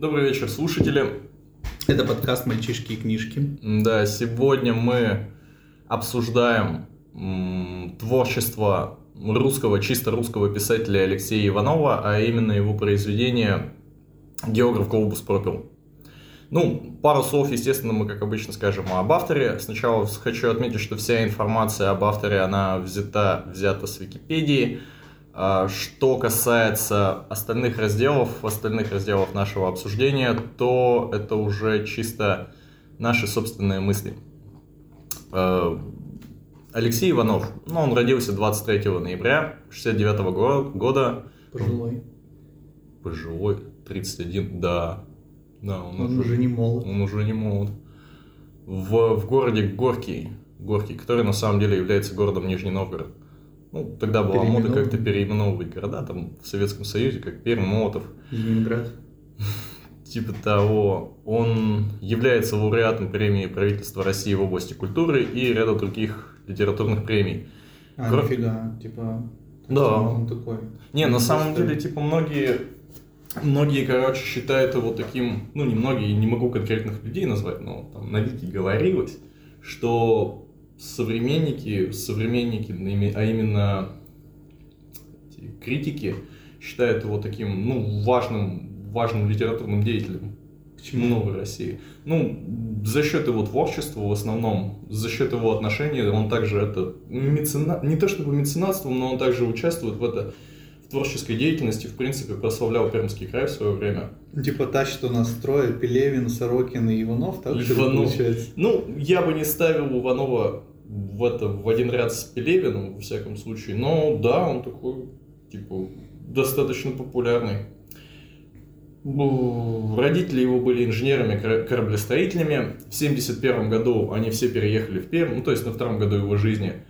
Добрый вечер, слушатели. Это подкаст «Мальчишки и книжки». Да, сегодня мы обсуждаем м, творчество русского, чисто русского писателя Алексея Иванова, а именно его произведение «Географ Глобус пропил». Ну, пару слов, естественно, мы, как обычно, скажем об авторе. Сначала хочу отметить, что вся информация об авторе, она взята, взята с Википедии. А, что касается остальных разделов, остальных разделов нашего обсуждения, то это уже чисто наши собственные мысли. А, Алексей Иванов, ну, он родился 23 ноября 69 года. Пожилой. Пожилой, 31, да. Да, он, он уже, уже не молод. Он уже не молод. В, в городе Горький, Горький, который на самом деле является городом Нижний Новгород. Ну, тогда была мода как-то переименовывать города, там в Советском Союзе, как Пермь, Молотов. Ленинград. Типа того. Он является лауреатом премии правительства России в области культуры и ряда других литературных премий. А, Кро... нифига, типа... Да. Он такой. Не, на самом деле, типа, многие Многие, короче, считают его таким, ну, не многие, не могу конкретных людей назвать, но там на Вики говорилось, что современники, современники, а именно критики, считают его таким, ну, важным, важным литературным деятелем. Почему новой России? Ну, за счет его творчества в основном, за счет его отношений, он также это мецена... не то чтобы меценатством, но он также участвует в это творческой деятельности, в принципе, прославлял Пермский край в свое время. Типа та, что нас строят, Пелевин, Сорокин и Иванов, так Иванов. получается? Ну, я бы не ставил Иванова в, это, в один ряд с Пелевиным, во всяком случае, но да, он такой, типа, достаточно популярный. Родители его были инженерами, кораблестроителями. В 1971 году они все переехали в Пермь, ну, то есть на втором году его жизни –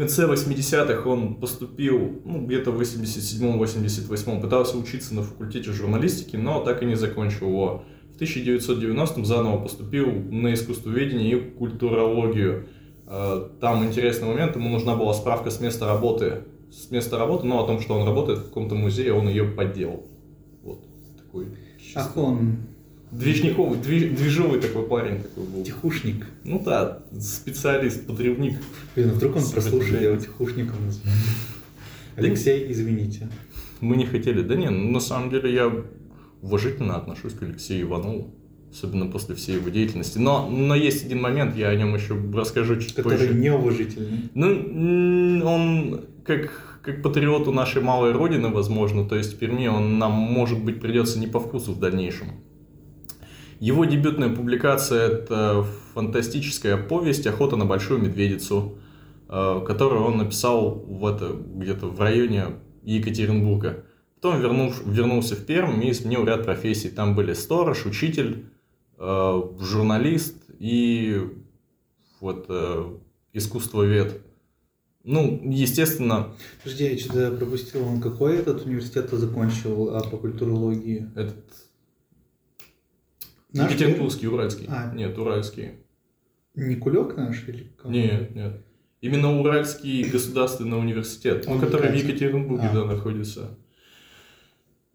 конце 80-х он поступил, ну, где-то в 87-88 пытался учиться на факультете журналистики, но так и не закончил его. В 1990-м заново поступил на искусствоведение и культурологию. А, там интересный момент, ему нужна была справка с места работы, с места работы, но о том, что он работает в каком-то музее, он ее подделал. Вот такой. Ах, он Движниковый, движ, движовый такой парень такой был. Тихушник. Ну да, специалист, подрывник. Блин, а вдруг он прослушает, я его тихушником. Алексей, извините. Мы не хотели. Да не, ну, на самом деле я уважительно отношусь к Алексею Иванову. Особенно после всей его деятельности. Но, но есть один момент, я о нем еще расскажу чуть Который позже. Который неуважительный. Ну, он как, как патриоту нашей малой родины, возможно, то есть в Перми он нам, может быть, придется не по вкусу в дальнейшем. Его дебютная публикация – это фантастическая повесть «Охота на большую медведицу», э, которую он написал в это, где-то в районе Екатеринбурга. Потом вернув, вернулся в Пермь и сменил ряд профессий. Там были сторож, учитель, журналист и вот э, искусствовед. Ну, естественно... Подожди, я что-то пропустил. Он какой этот университет закончил а, по культурологии? Этот Наш Екатеринбургский, Уральский. А. Нет, Уральский. Не Кулек наш или кого? Нет, нет. Именно Уральский государственный университет, он который в Екатеринбурге а. да, находится.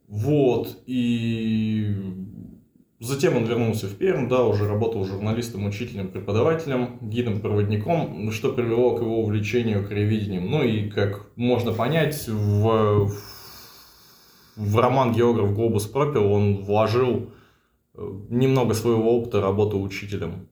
Вот, и затем он вернулся в Пермь, да, уже работал журналистом, учителем, преподавателем, гидом-проводником, что привело к его увлечению краеведением. Ну и, как можно понять, в, в роман «Географ Глобус пропил» он вложил немного своего опыта работы учителем.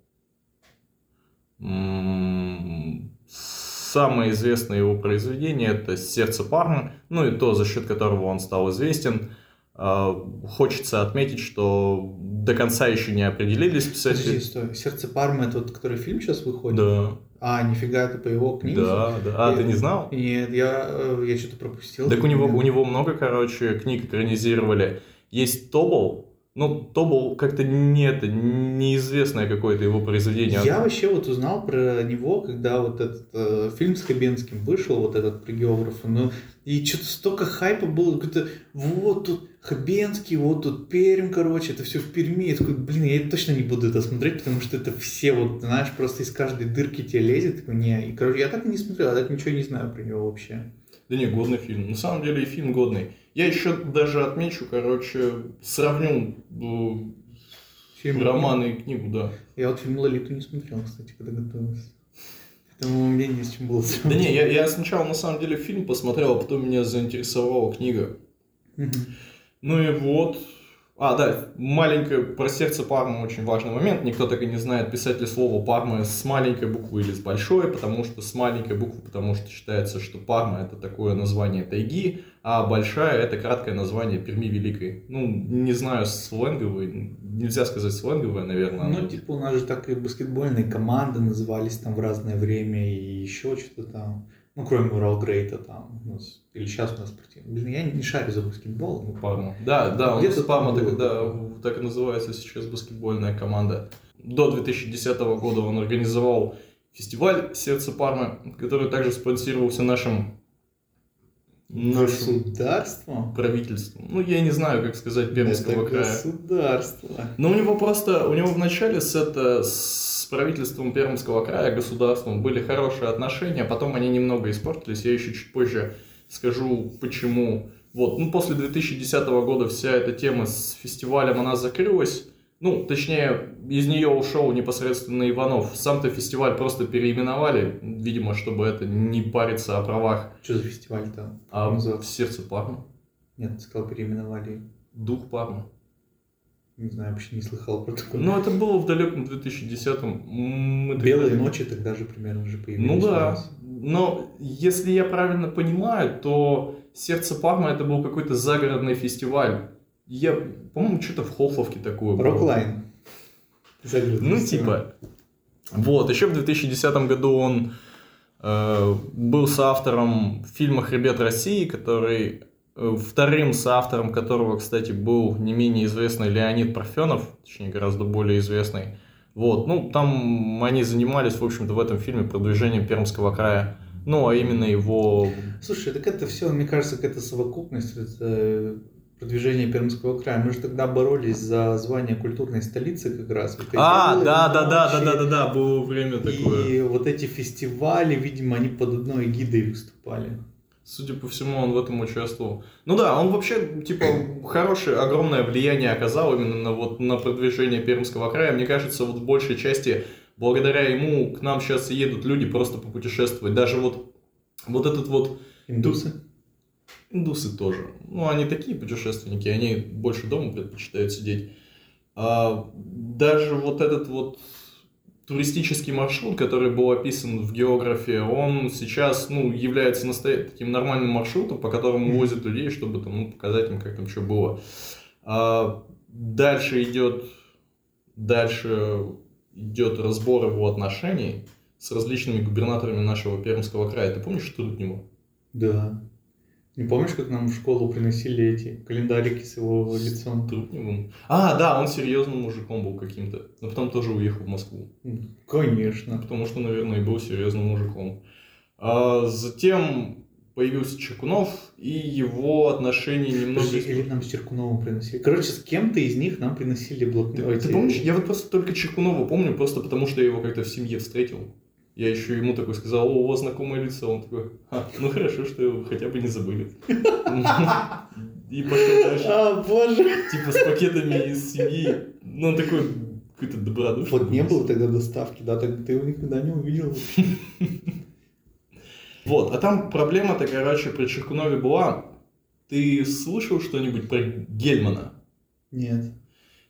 Самое известное его произведение это «Сердце Пармы», ну и то, за счет которого он стал известен. А, хочется отметить, что до конца еще не определились писатели. Подожди, стой. «Сердце Пармы» это тот, который фильм сейчас выходит? Да. А, нифига, это по его книге? Да, да. А, я, ты не знал? Нет, я, э, я что-то пропустил. Так у него, у него много, короче, книг экранизировали. Есть Тобол, ну, то был как-то не это, неизвестное какое-то его произведение. Я вообще вот узнал про него, когда вот этот э, фильм с Хабенским вышел, вот этот про географа, ну, и что-то столько хайпа было, какой-то, вот тут Хабенский, вот тут Пермь, короче, это все в Перми. Я такой, блин, я точно не буду это смотреть, потому что это все вот, знаешь, просто из каждой дырки тебе лезет. Такой, не, и, короче, я так и не смотрел, я так ничего не знаю про него вообще. Да не, годный фильм. На самом деле и фильм годный. Я еще даже отмечу, короче, сравню э, Фильм роман и книгу, да. Я вот фильм «Лолиту» не смотрел, кстати, когда готовился. Поэтому мне не с чем было Да не, я, я сначала на самом деле фильм посмотрел, а потом меня заинтересовала книга. Мгм. Ну и вот. А, да, маленькое, про сердце Пармы очень важный момент. Никто так и не знает, писать ли слово Парма с маленькой буквы или с большой, потому что с маленькой буквы, потому что считается, что Парма это такое название тайги, а большая это краткое название Перми Великой. Ну, не знаю, сленговый, нельзя сказать сленговое, наверное. Ну, типа, у нас же так и баскетбольные команды назывались там в разное время и еще что-то там. Ну, кроме Урал Грейта там. у нас- Или сейчас у нас спортивный. Блин, я не шарю за баскетбол. ну, Парма. Да, да, нас Парма так, да, так и называется сейчас баскетбольная команда. До 2010 года он организовал фестиваль «Сердце Пармы», который также спонсировался нашим, нашим Государство? правительством. Ну, я не знаю, как сказать, Пермского Это края. государство. Но у него просто, у него в начале с, это, с правительством Пермского края, государством, были хорошие отношения, а потом они немного испортились. Я еще чуть позже скажу, почему. Вот, ну, после 2010 года вся эта тема с фестивалем, она закрылась. Ну, точнее, из нее ушел непосредственно Иванов. Сам-то фестиваль просто переименовали, видимо, чтобы это не париться о правах. Что за фестиваль-то? А Как в сердце Парма, Нет, сказал, переименовали. дух Парма. Не знаю, вообще не слыхал про такое. Ну, это было в далеком 2010-м. Мы Белые тогда- ночи тогда же примерно уже появились. Ну да, но если я правильно понимаю, то «Сердце Парма» это был какой-то загородный фестиваль. Я, по-моему, что-то в Холфовке такое было. Роклайн. Загородный Ну, фестиваль. типа. Вот, еще в 2010 году он э, был соавтором фильма «Хребет России», который вторым соавтором которого, кстати, был не менее известный Леонид Парфенов, точнее, гораздо более известный. Вот, ну, там они занимались, в общем-то, в этом фильме продвижением Пермского края. Ну, а именно его... Слушай, так это все, мне кажется, какая-то совокупность, это продвижение Пермского края. Мы же тогда боролись за звание культурной столицы как раз. Вот А, да, да, да, да, да, да, да, было время такое. И вот эти фестивали, видимо, они под одной гидой выступали. Судя по всему, он в этом участвовал. Ну да, он вообще, типа, хорошее, огромное влияние оказал именно на, вот, на продвижение Пермского края. Мне кажется, вот в большей части, благодаря ему к нам сейчас едут люди просто попутешествовать. Даже вот, вот этот вот Индусы. Индусы тоже. Ну, они такие путешественники, они больше дома предпочитают сидеть. А даже вот этот вот туристический маршрут, который был описан в географии, он сейчас, ну, является настоя... таким нормальным маршрутом, по которому возят людей, чтобы там, ну, показать им, как там что было. А дальше идет, дальше идет разбор его отношений с различными губернаторами нашего Пермского края. Ты помнишь Труднева? Да. Не помнишь, как нам в школу приносили эти календарики с его лицом? Трудневым. А, да, он серьезным мужиком был каким-то. Но потом тоже уехал в Москву. Конечно. Потому что, наверное, и был серьезным мужиком. А затем появился Чекунов, и его отношения немного... Подожди, или нам с Черкуновым приносили. Короче, с кем-то из них нам приносили Ты, блокноты. ты помнишь? Я вот просто только Чекунова помню, просто потому что я его как-то в семье встретил. Я еще ему такой сказал, о, у вас знакомое лицо. Он такой, «А, ну хорошо, что его хотя бы не забыли. И пошел дальше. А, боже. Типа с пакетами из семьи. Ну, он такой какой-то добродушный. Вот не было тогда доставки, да, так ты его никогда не увидел. Вот, а там проблема-то, короче, при Черкунове была. Ты слышал что-нибудь про Гельмана? Нет.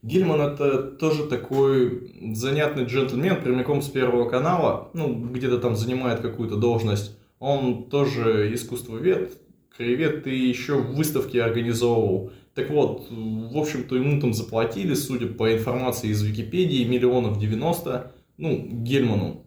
Гельман это тоже такой занятный джентльмен, прямиком с Первого канала, ну, где-то там занимает какую-то должность. Он тоже искусствовед, краевед и еще выставки организовывал. Так вот, в общем-то, ему там заплатили, судя по информации из Википедии, миллионов 90, ну, Гельману,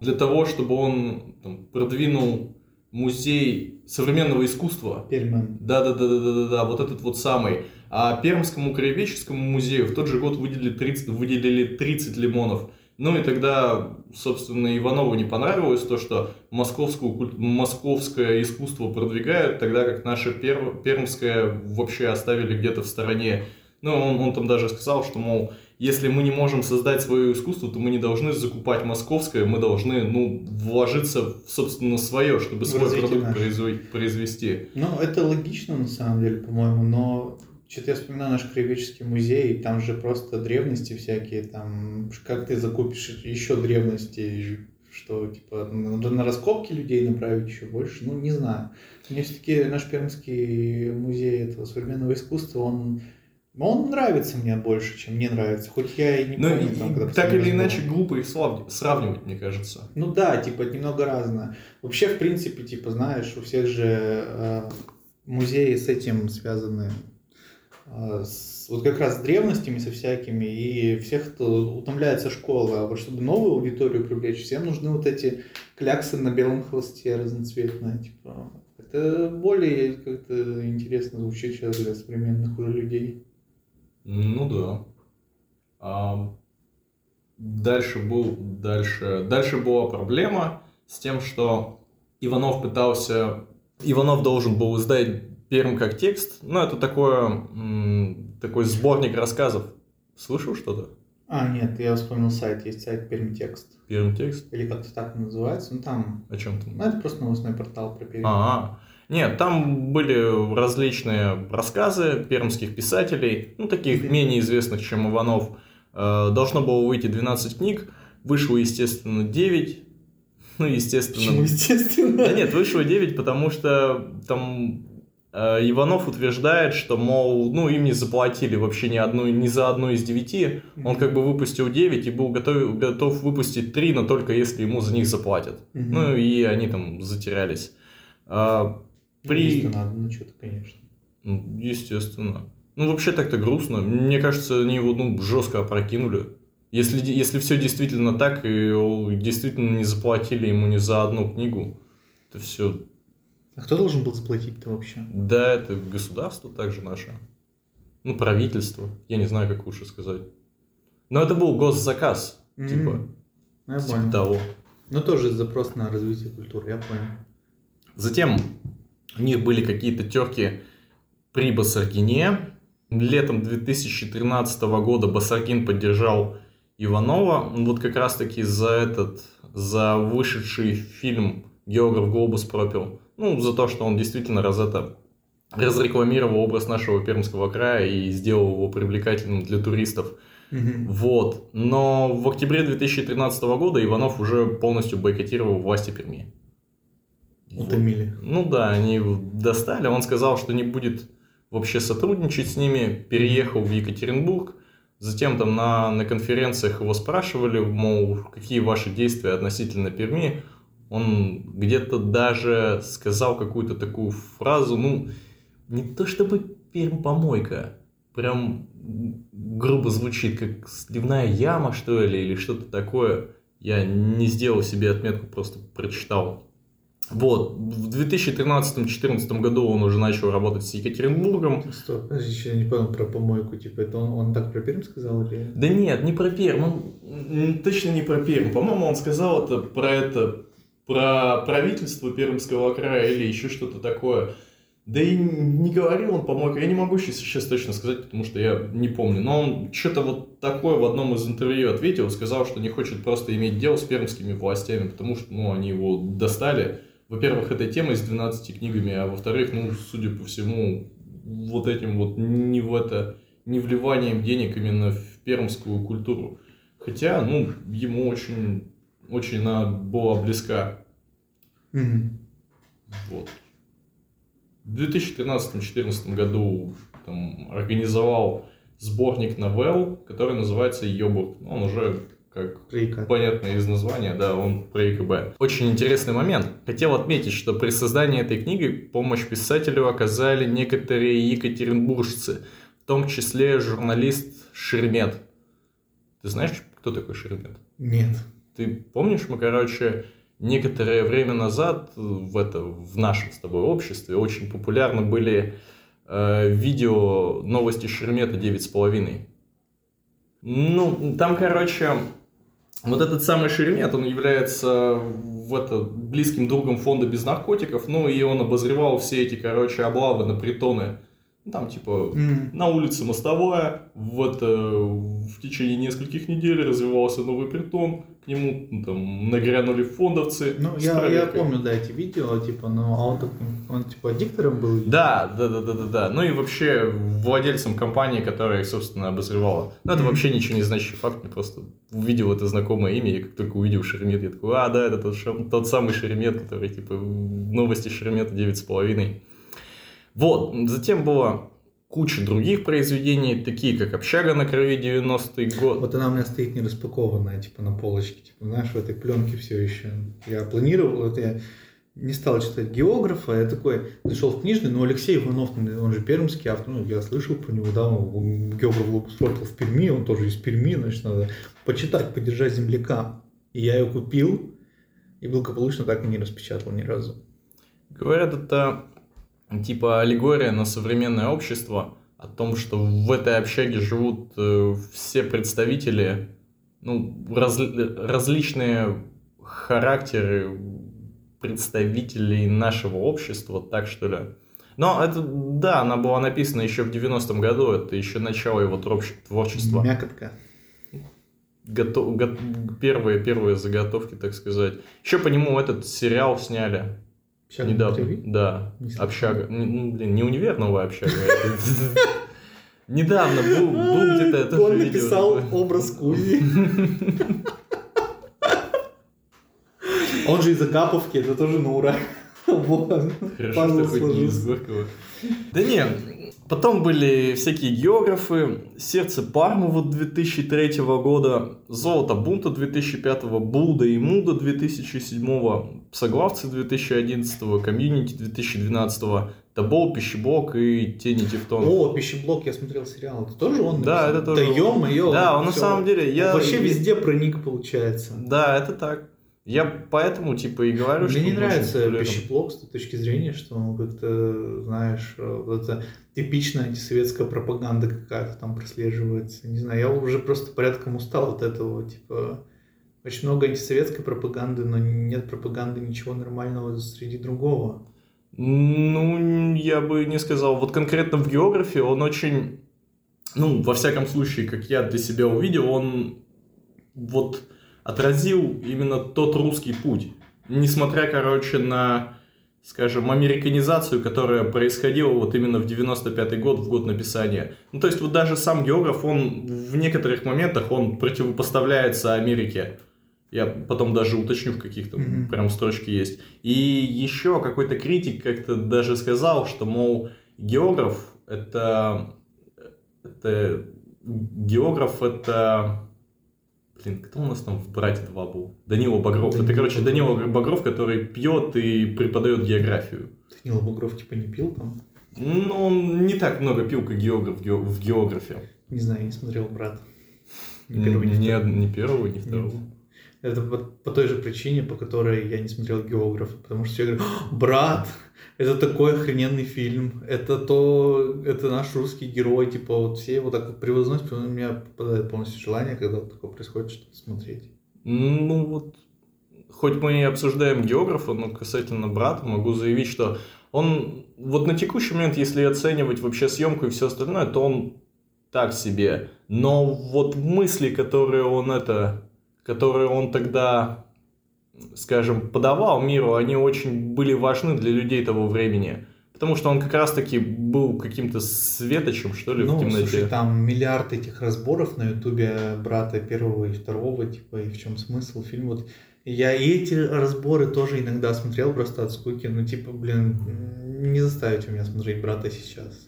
для того, чтобы он там, продвинул музей современного искусства Перман. да, да, да, да, да, да, да, вот этот вот самый. А Пермскому краеведческому музею в тот же год выделили 30, выделили 30 лимонов. Ну и тогда, собственно, Иванову не понравилось то, что московскую, московское искусство продвигают, тогда как наше пер, пермское вообще оставили где-то в стороне. Ну, он, он там даже сказал, что, мол, если мы не можем создать свое искусство, то мы не должны закупать московское, мы должны, ну, вложиться, в, собственно, свое, чтобы свой Развитие продукт произвести. Ну, это логично на самом деле, по-моему, но что-то я вспоминаю наш краеведческий музей, и там же просто древности всякие, там как ты закупишь еще древности, что типа на, на раскопки людей направить еще больше, ну не знаю. Мне все-таки наш Пермский музей этого современного искусства, он он нравится мне больше, чем мне нравится. Хоть я и не Ну, помню, и- там, когда так или иначе, глупо их сравнивать, мне кажется. Ну да, типа это немного разное. Вообще, в принципе, типа, знаешь, у всех же э, музеи с этим связаны. Э, вот как раз с древностями со всякими, и всех, кто утомляется школа, а вот чтобы новую аудиторию привлечь, всем нужны вот эти кляксы на белом холсте разноцветные, типа. Это более как-то интересно звучит сейчас для современных уже людей. Ну да. А, дальше был, дальше, дальше была проблема с тем, что Иванов пытался, Иванов должен был издать Перм как текст. Ну, это такое, такой сборник рассказов. Слышал что-то? А, нет, я вспомнил сайт, есть сайт Пермтекст. Перм текст? Или как-то так называется, ну там, О чем там? ну это просто новостной портал про Пермь. А, нет, там были различные рассказы пермских писателей, ну, таких Мгм. менее известных, чем Иванов. Э, Должно было выйти 12 книг, вышло, естественно, 9. Ну, естественно... Почему, естественно? Да нет, вышло 9, потому что там Иванов утверждает, что, мол, ну, им не заплатили вообще ни, одну, ни за одну из девяти. Он как бы выпустил 9 и был готов, готов выпустить 3, но только если ему за них заплатят. Мгм. Ну, и они там затерялись. А, Ну, при... Если надо, ну что-то, конечно. Ну, Естественно. Ну, вообще так-то грустно. Мне кажется, они его ну, жестко опрокинули. Если, если все действительно так, и действительно не заплатили ему ни за одну книгу, это все... А кто должен был заплатить-то вообще? Да, это государство также наше. Ну, правительство. Я не знаю, как лучше сказать. Но это был госзаказ. Типа, М, Ну, я типа понял. того. Ну, тоже запрос на развитие культуры, я понял. Затем у них были какие-то терки при Басаргине. Летом 2013 года Басаргин поддержал Иванова. Вот как раз таки за этот, за вышедший фильм «Географ Глобус пропил». Ну, за то, что он действительно раз это разрекламировал образ нашего Пермского края и сделал его привлекательным для туристов. Мгм. Вот. Но в октябре 2013 года Иванов уже полностью бойкотировал власти Перми. Вот. Утомили. Ну да, они достали. Он сказал, что не будет вообще сотрудничать с ними. Переехал в Екатеринбург. Затем там на, на конференциях его спрашивали, мол, какие ваши действия относительно Перми. Он где-то даже сказал какую-то такую фразу, ну, не то чтобы Перм помойка, прям грубо звучит, как сливная яма, что ли, или что-то такое. Я не сделал себе отметку, просто прочитал. Вот, в 2013-2014 году он уже начал работать с Екатеринбургом. Стоп, подожди, еще не понял про помойку. Типа, это он, он так про Пермь сказал или... Да нет, не про Перм, он точно не про Перм. По-моему, он сказал это про это, про правительство Пермского края или еще что-то такое. Да и не говорил он, по-моему, я не могу сейчас, точно сказать, потому что я не помню. Но он что-то вот такое в одном из интервью ответил, сказал, что не хочет просто иметь дело с пермскими властями, потому что, ну, они его достали. Во-первых, этой темой с 12 книгами, а во-вторых, ну, судя по всему, вот этим вот не в это, не вливанием денег именно в пермскую культуру. Хотя, ну, ему очень, очень она была близка. Мгм. Вот. В 2013-2014 году там, организовал сборник новелл, который называется «Йобург». Он уже, как Рейка. понятно из названия, да, он про ЕКБ. Очень интересный момент. Хотел отметить, что при создании этой книги помощь писателю оказали некоторые екатеринбуржцы, в том числе журналист Шеремет. Ты знаешь, кто такой Шеремет? Нет. Ты помнишь, мы, короче, некоторое время назад в, это, в нашем с тобой обществе очень популярны были э, видео новости Шеремета 9,5. Ну, там, короче, вот этот самый Шеремет, он является в это, близким другом фонда без наркотиков, ну и он обозревал все эти, короче, облавы на притоны Там, типа, М. на улице Мостовая, вот э, в течение нескольких недель развивался новый притон, к нему ну, там нагрянули фондовцы. Ну, я, я помню, да, эти видео, типа, ну, а он он, типа, диктором был? Да, да, да, да, да, да. Ну и вообще владельцем компании, которая их, собственно, обозревала. Ну, это вообще ничего не значащий факт, мне просто увидел это знакомое имя, и как только увидел Шеремет, я такой, а, да, это тот, тот самый Шеремет, который, типа, новости Шеремета 9,5. Вот, затем было куча других произведений, такие как «Общага на крови 90-й год». Вот она у меня стоит не распакованная, типа, на полочке, типа, знаешь, в этой пленке все еще. Я планировал, вот я не стал читать географа, я такой зашел в книжный, но Алексей Иванов, он же пермский автор, ну, я слышал про него, да, он географ Лукспортал в Перми, он тоже из Перми, значит, надо почитать, поддержать земляка. И я ее купил, и благополучно так и не распечатал ни разу. Говорят, это типа аллегория на современное общество, о том, что в этой общаге живут э, все представители, ну, разли- различные характеры представителей нашего общества, так что ли. Но это, да, она была написана еще в 90-м году, это еще начало его творч- творчества. Мякотка. Гото- го- первые, первые заготовки, так сказать. Еще по нему этот сериал сняли. Общага Недавно, да. Не. Общага. Ну, блин, не универ, новая общага. Недавно был, был где-то это Он написал образ Кузи. Он же из Агаповки, это тоже на ура. Вот. Хорошо, что хоть не из. Горького. Да нет, потом были всякие географы, Сердце Пармы вот 2003 года, Золото Бунта 2005, Булда и Муда 2007, Псоглавцы 2011, Комьюнити 2012, Табол, Пищеблок и Тени Тевтона. О, пищеблок, я смотрел сериал. Это тоже он? Да, написал? это тоже Да он. ё-моё. Да, он на всё. самом деле, я... Вообще везде проник, получается. Да, это так. Я поэтому, типа, и говорю, что Мне не нравится пищеблок с той точки зрения, что он как-то, знаешь, э, вот это типичная антисоветская пропаганда какая-то там прослеживается. Не знаю, я уже просто порядком устал от этого, типа, очень много антисоветской пропаганды, но нет пропаганды ничего нормального среди другого. Ну, я бы не сказал. Вот конкретно в географии он очень, ну, во всяком случае, как я для себя увидел, он вот отразил именно тот русский путь. Несмотря, короче, на, скажем, американизацию, которая происходила вот именно в 95-й год, в год написания. Ну, то есть вот даже сам географ, он в некоторых моментах, он противопоставляется Америке. Я потом даже уточню, в каких-то Мгм. прям строчки есть. И еще какой-то критик как-то даже сказал, что, мол, географ это... это географ это... Блин, кто у нас там в «Брате 2» был? Данила Багров. это, Данила короче, Багров. Данила Багров, который пьет и преподает географию. Данила Бугров типа не пил там? Ну, он не так много пил, как географ в ге- в географе. Не знаю, не смотрел «Брат». Ни, первого, ни второго. ни первого, ни второго. Это по, по той же причине, по которой я не смотрел географа, потому что все говорят, «А, брат, это такой охрененный фильм, это то, это наш русский герой, типа вот все его так вот превозносят, у меня попадает полностью желание, когда вот такое происходит, что-то смотреть. Ну вот, хоть мы и обсуждаем географа, но касательно брата могу заявить, что он вот на текущий момент, если оценивать вообще съемку и все остальное, то он так себе. Но вот мысли, которые он это, которые он тогда, скажем, подавал миру, они очень были важны для людей того времени. Потому что он как раз-таки был каким-то светочем, что ли, в Ну, темноте. слушай, там миллиард этих разборов на ютубе брата первого и второго, типа, и в чем смысл фильм, вот я и эти разборы тоже иногда смотрел просто от скуки, ну, типа, блин, не заставите меня смотреть брата сейчас.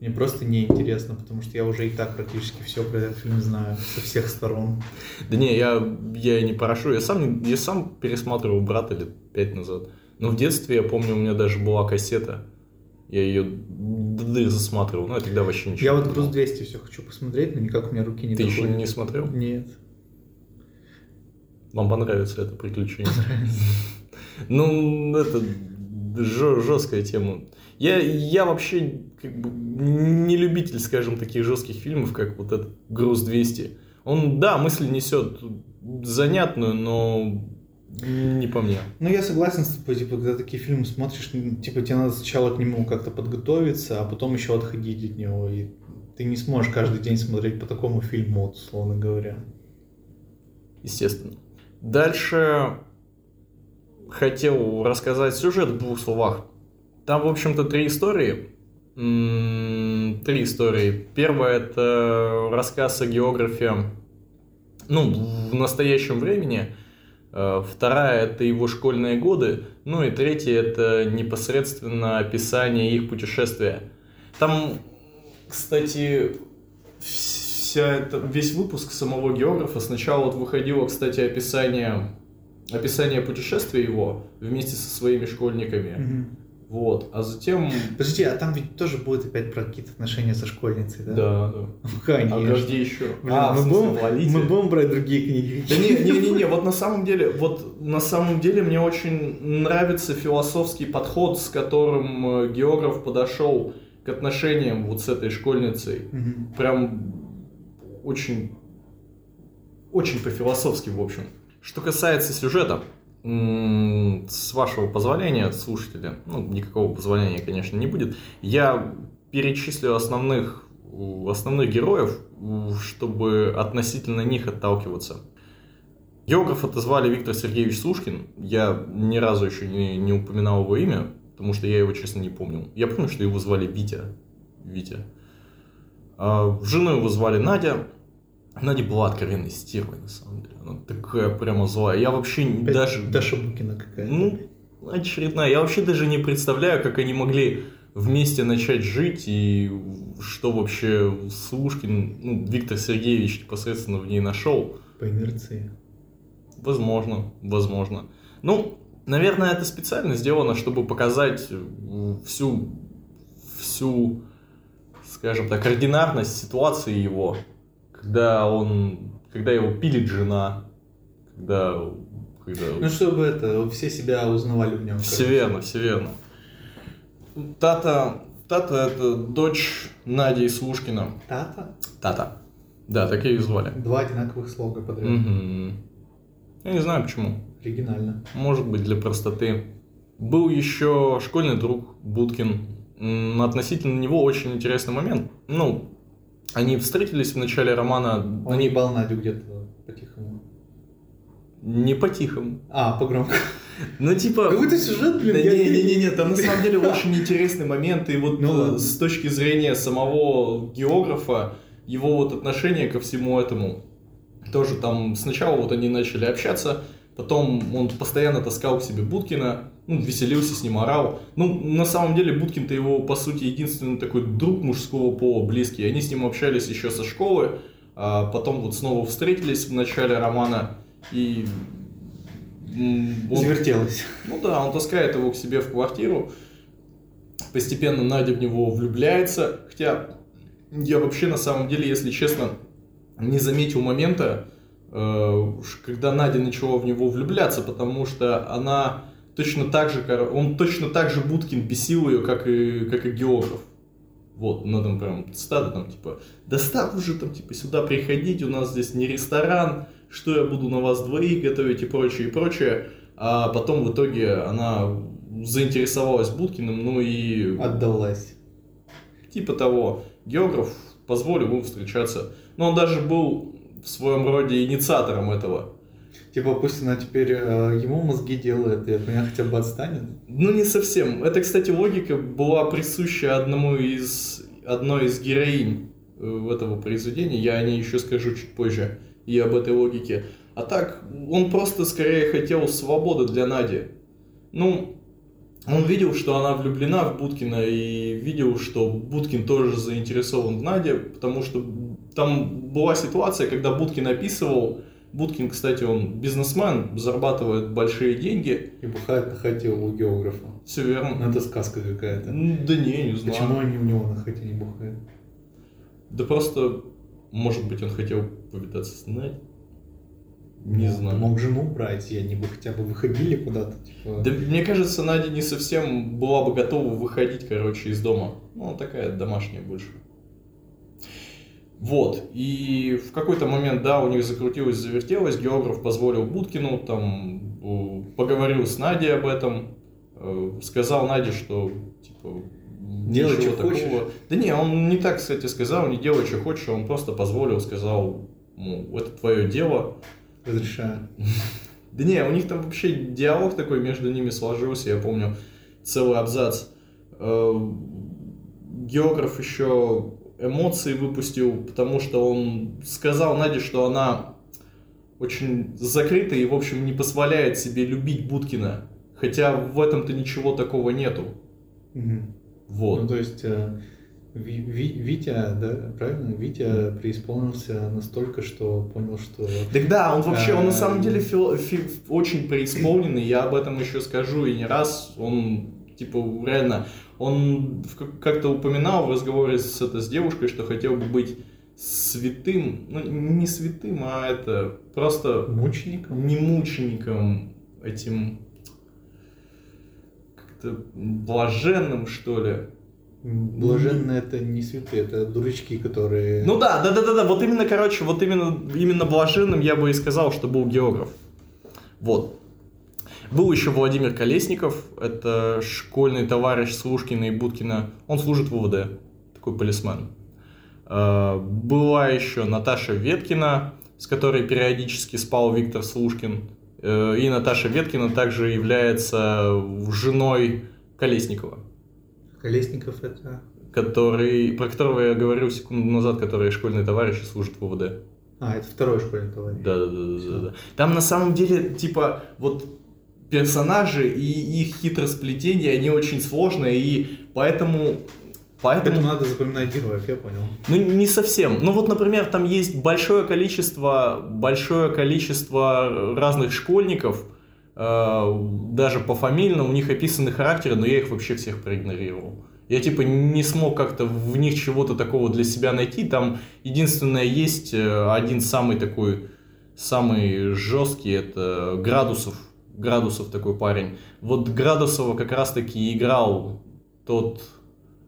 Мне просто неинтересно, потому что я уже и так практически все про этот фильм знаю со всех сторон. Да не, я, я не прошу. Я сам, я сам пересматривал брата лет пять назад. Но в детстве, я помню, у меня даже была кассета. Я ее ды засматривал. Ну, я тогда вообще ничего Я не вот груз понимал. 200 все хочу посмотреть, но никак у меня руки не Ты еще не смотрел? Нет. Вам понравится это приключение. Ну, это жесткая тема. Я, я вообще как бы не любитель, скажем, таких жестких фильмов, как вот этот «Груз 200». Он, да, мысль несет занятную, но Не по мне. Ну, я согласен с тобой, типа, когда такие фильмы смотришь, ну, типа, тебе надо сначала к нему как-то подготовиться, а потом еще отходить от него, и ты не сможешь каждый день смотреть по такому фильму, вот, условно говоря. Естественно. Дальше хотел рассказать сюжет в двух словах. Там, в общем-то, три истории. Три истории. Первая – это рассказ о географе ну, в настоящем времени. Э, вторая – это его школьные годы. Ну и третья – это непосредственно описание их путешествия. Там, кстати, вся это, весь выпуск самого географа сначала вот выходило, кстати, описание, описание путешествия его вместе со своими школьниками. Мгм. Вот, а затем... Подожди, а там ведь тоже будет опять про какие-то отношения со школьницей, да? Да, да. Ну, А Конечно. где еще? Блин, а, мы, смысле, будем, в Лолите? мы будем брать другие книги. Да не, не, не, не, вот на самом деле, вот на самом деле мне очень нравится философский подход, с которым э, географ подошел к отношениям вот с этой школьницей. Мгм. Прям очень, очень по-философски, в общем. Что касается сюжета, с вашего позволения, слушатели, ну, никакого позволения, конечно, не будет, я перечислю основных, основных героев, чтобы относительно них отталкиваться. Географа звали Виктор Сергеевич Сушкин. Я ни разу еще не, не упоминал его имя, потому что я его, честно, не помнил. Я помню, что его звали Витя. Витя. А, жену его звали Надя. Надя была откровенной стервой, на самом деле. Она такая прямо злая. Я вообще не- Опять даже... Даша Букина какая-то. Ну, очередная. Я вообще даже не представляю, как они могли вместе начать жить и что вообще Сушкин, ну, Виктор Сергеевич непосредственно в ней нашел. По инерции. Возможно, возможно. Ну, наверное, это специально сделано, чтобы показать э, всю, всю, скажем так, ординарность ситуации его, когда он, когда его пилит жена, когда, когда... Ну, чтобы это, все себя узнавали в нем. Все верно, все верно. Тата, Тата это дочь Нади Слушкина. Тата? Тата. Да, так ее и звали. Два одинаковых слога подряд. Мгм. Я не знаю почему. Оригинально. Может быть, для простоты. Был еще школьный друг Будкин. Относительно него очень интересный момент. Ну, они встретились в начале романа Он они ебал Надю где-то по-тихому. не по-тихому. А, погромко. Ну, типа... Какой-то сюжет, блин, Да я- не, не, не, не, там на самом деле очень интересный момент, и вот Ну э, с точки зрения самого географа, его вот отношение ко всему этому, тоже там сначала вот они начали общаться, потом он постоянно таскал к себе Будкина, ну, веселился с ним, орал. Ну, на самом деле, Будкин-то его, по сути, единственный такой друг мужского пола, близкий. Они с ним общались еще со школы, а потом вот снова встретились в начале романа, и... он- Завертелось. ну да, он таскает его к себе в квартиру. Постепенно Надя в него влюбляется. Хотя я вообще на самом деле, если честно, не заметил момента, когда Надя начала в него влюбляться, потому что она точно так же, он точно так же Будкин бесил ее, как и, как и географ. Вот, ну там прям цитата там типа, да став уже там типа сюда приходить, у нас здесь не ресторан, что я буду на вас двоих готовить и прочее, и прочее. А потом в итоге она заинтересовалась Будкиным, ну и Отдалась. типа того, географ позволил им встречаться. Но он даже был в своем роде инициатором этого. Типа пусть она теперь э, ему мозги делает и от меня хотя бы отстанет. Ну, не совсем. Это, кстати, логика была присуща одному из, одной из героинь э, этого произведения. Я о ней еще скажу чуть позже. И об этой логике. А так, он просто скорее хотел свободы для Нади. Ну, он видел, что она влюблена в Будкина, и видел, что Будкин тоже заинтересован в Наде, потому что там была ситуация, когда Будкин описывал, Будкин, кстати, он бизнесмен, зарабатывает большие деньги, И бухает на хате у географа. все верно. Ну, это сказка какая-то. М, Да не, не знаю. Почему они у него на хате не бухают? Да просто, может быть, он хотел повидаться с Надей. Не Ну, знаю. Мог жену брать, и они бы хотя бы выходили куда-то. Типа... Да мне кажется, Надя не совсем была бы готова выходить, короче, из дома. Ну, она такая домашняя больше. Вот, и в какой-то момент, да, у них закрутилось, завертелось, географ позволил Будкину там поговорил с Надей об этом, э, сказал Наде, что типа Делай, что хочешь. Да не, он не так, кстати, сказал, не делай, что хочешь, он просто позволил, сказал, ну, это твое дело. Разрешаю. Да не, у них там вообще диалог такой между ними сложился, я помню, целый абзац. Э, Географ еще эмоции выпустил, потому что он сказал Наде, что она очень закрыта и, в общем, не позволяет себе любить Будкина. Хотя в этом-то ничего такого нету. Мгм. Вот. Ну, то есть э, Ви- Ви- Витя, да, правильно? Витя преисполнился настолько, что понял, что... Так да, он вообще, он на Эм. самом деле фил- фи- очень преисполненный, я об этом еще скажу и не раз, он, типа, реально, он как-то упоминал в разговоре с, это, с девушкой, что хотел бы быть святым, ну, не святым, а это, просто Мучеником? не мучеником, этим, как-то блаженным, что ли. Блаженные это не святые, это дурачки, которые... Ну да, да, да, да, да, вот именно, короче, вот именно, именно блаженным я бы и сказал, что был географ. Вот. Был еще Владимир Колесников, это школьный товарищ Слушкина и Будкина. Он служит в УВД, такой полисмен. Э, Была еще Наташа Веткина, с которой периодически спал Виктор Слушкин. Э, И Наташа Веткина также является женой Колесникова Колесников это... который, про которого я говорил секунду назад, который школьный товарищ и служит в УВД. А, это второй школьный товарищ. Да, да, да, да, да. Там на самом деле, типа, вот персонажи и их хитросплетения, они очень сложные, и поэтому... Поэтому Поэтому, надо запоминать героев, я понял. ну, не совсем. Ну, вот, например, там есть большое количество, большое количество разных школьников, э, даже по фамильно у них описаны характеры, но я их вообще всех проигнорировал. Я типа не смог как-то в них чего-то такого для себя найти. Там единственное есть э, один самый такой, самый жесткий, это Градусов. Градусов такой парень. Вот Градусова как раз-таки играл тот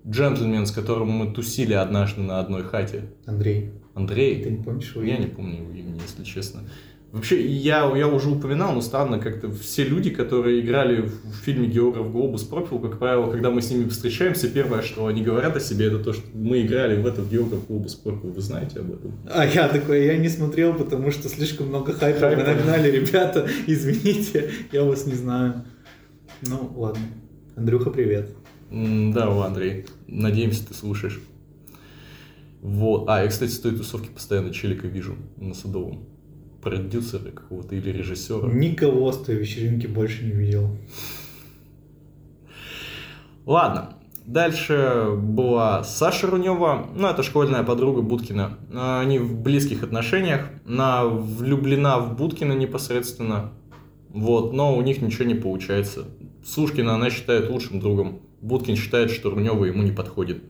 джентльмен, с которым мы тусили однажды на одной хате. Андрей, Андрей. ты не помнишь его Я имя? не помню его имени, если честно. Вообще, я, я уже упоминал, но странно, как-то все люди, которые играли в фильме «Географ Глобус Пропил», как правило, когда мы с ними встречаемся, первое, что они говорят о себе, это то, что мы играли в этот «Географ Глобус Пропил». Вы знаете об этом? А я такой, я не смотрел, потому что слишком много хайпа вы Хайпа. нагнали, ребята, извините, я вас не знаю. Ну, ладно. Андрюха, привет. М, Да, Андрей, надеемся, ты слушаешь. Вот. А, я, кстати, с той тусовки постоянно челика вижу на Садовом. Продюсера какого-то или режиссера. Никого с той вечеринки больше не видел. Ладно. Дальше была Саша Рунева, ну, это школьная подруга Будкина. А, Они в близких отношениях, она влюблена в Будкина непосредственно, вот, но у них ничего не получается. Сушкина она считает лучшим другом, Будкин считает, что Рунева ему не подходит.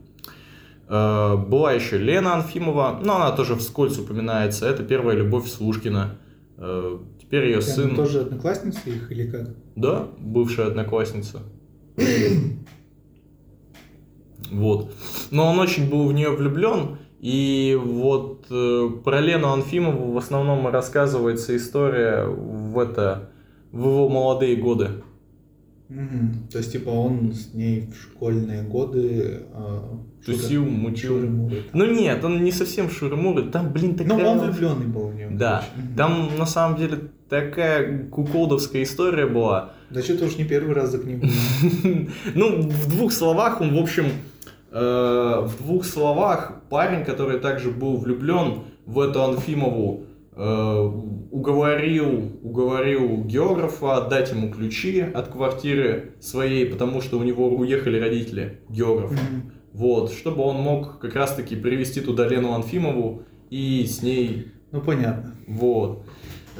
А, Была еще Лена Анфимова, но она тоже вскользь упоминается, это первая любовь Слушкина. А, Теперь ее Она сын... тоже одноклассница их или как? Да, бывшая одноклассница. Вот. Но он очень был в нее влюблен. И вот э, про Лену Анфимову в основном рассказывается история в это в его молодые годы. Мгм. То есть, типа, он с ней в школьные годы... а, Тусил, шуры-муры. Ну нет, он не совсем шурмуры, там, блин, такая... Ну, он влюбленный был в нее. Да, короче. Там на самом деле такая куколдовская история была. Да что-то уж не первый раз за книгу. Ну, в двух словах он, в общем, э, в двух словах парень, который также был влюблен в эту Анфимову, э, уговорил, уговорил географа отдать ему ключи от квартиры своей, потому что у него уехали родители географа. Мгм. Вот, чтобы он мог как раз-таки привести туда Лену Анфимову и с ней Ну, понятно. вот.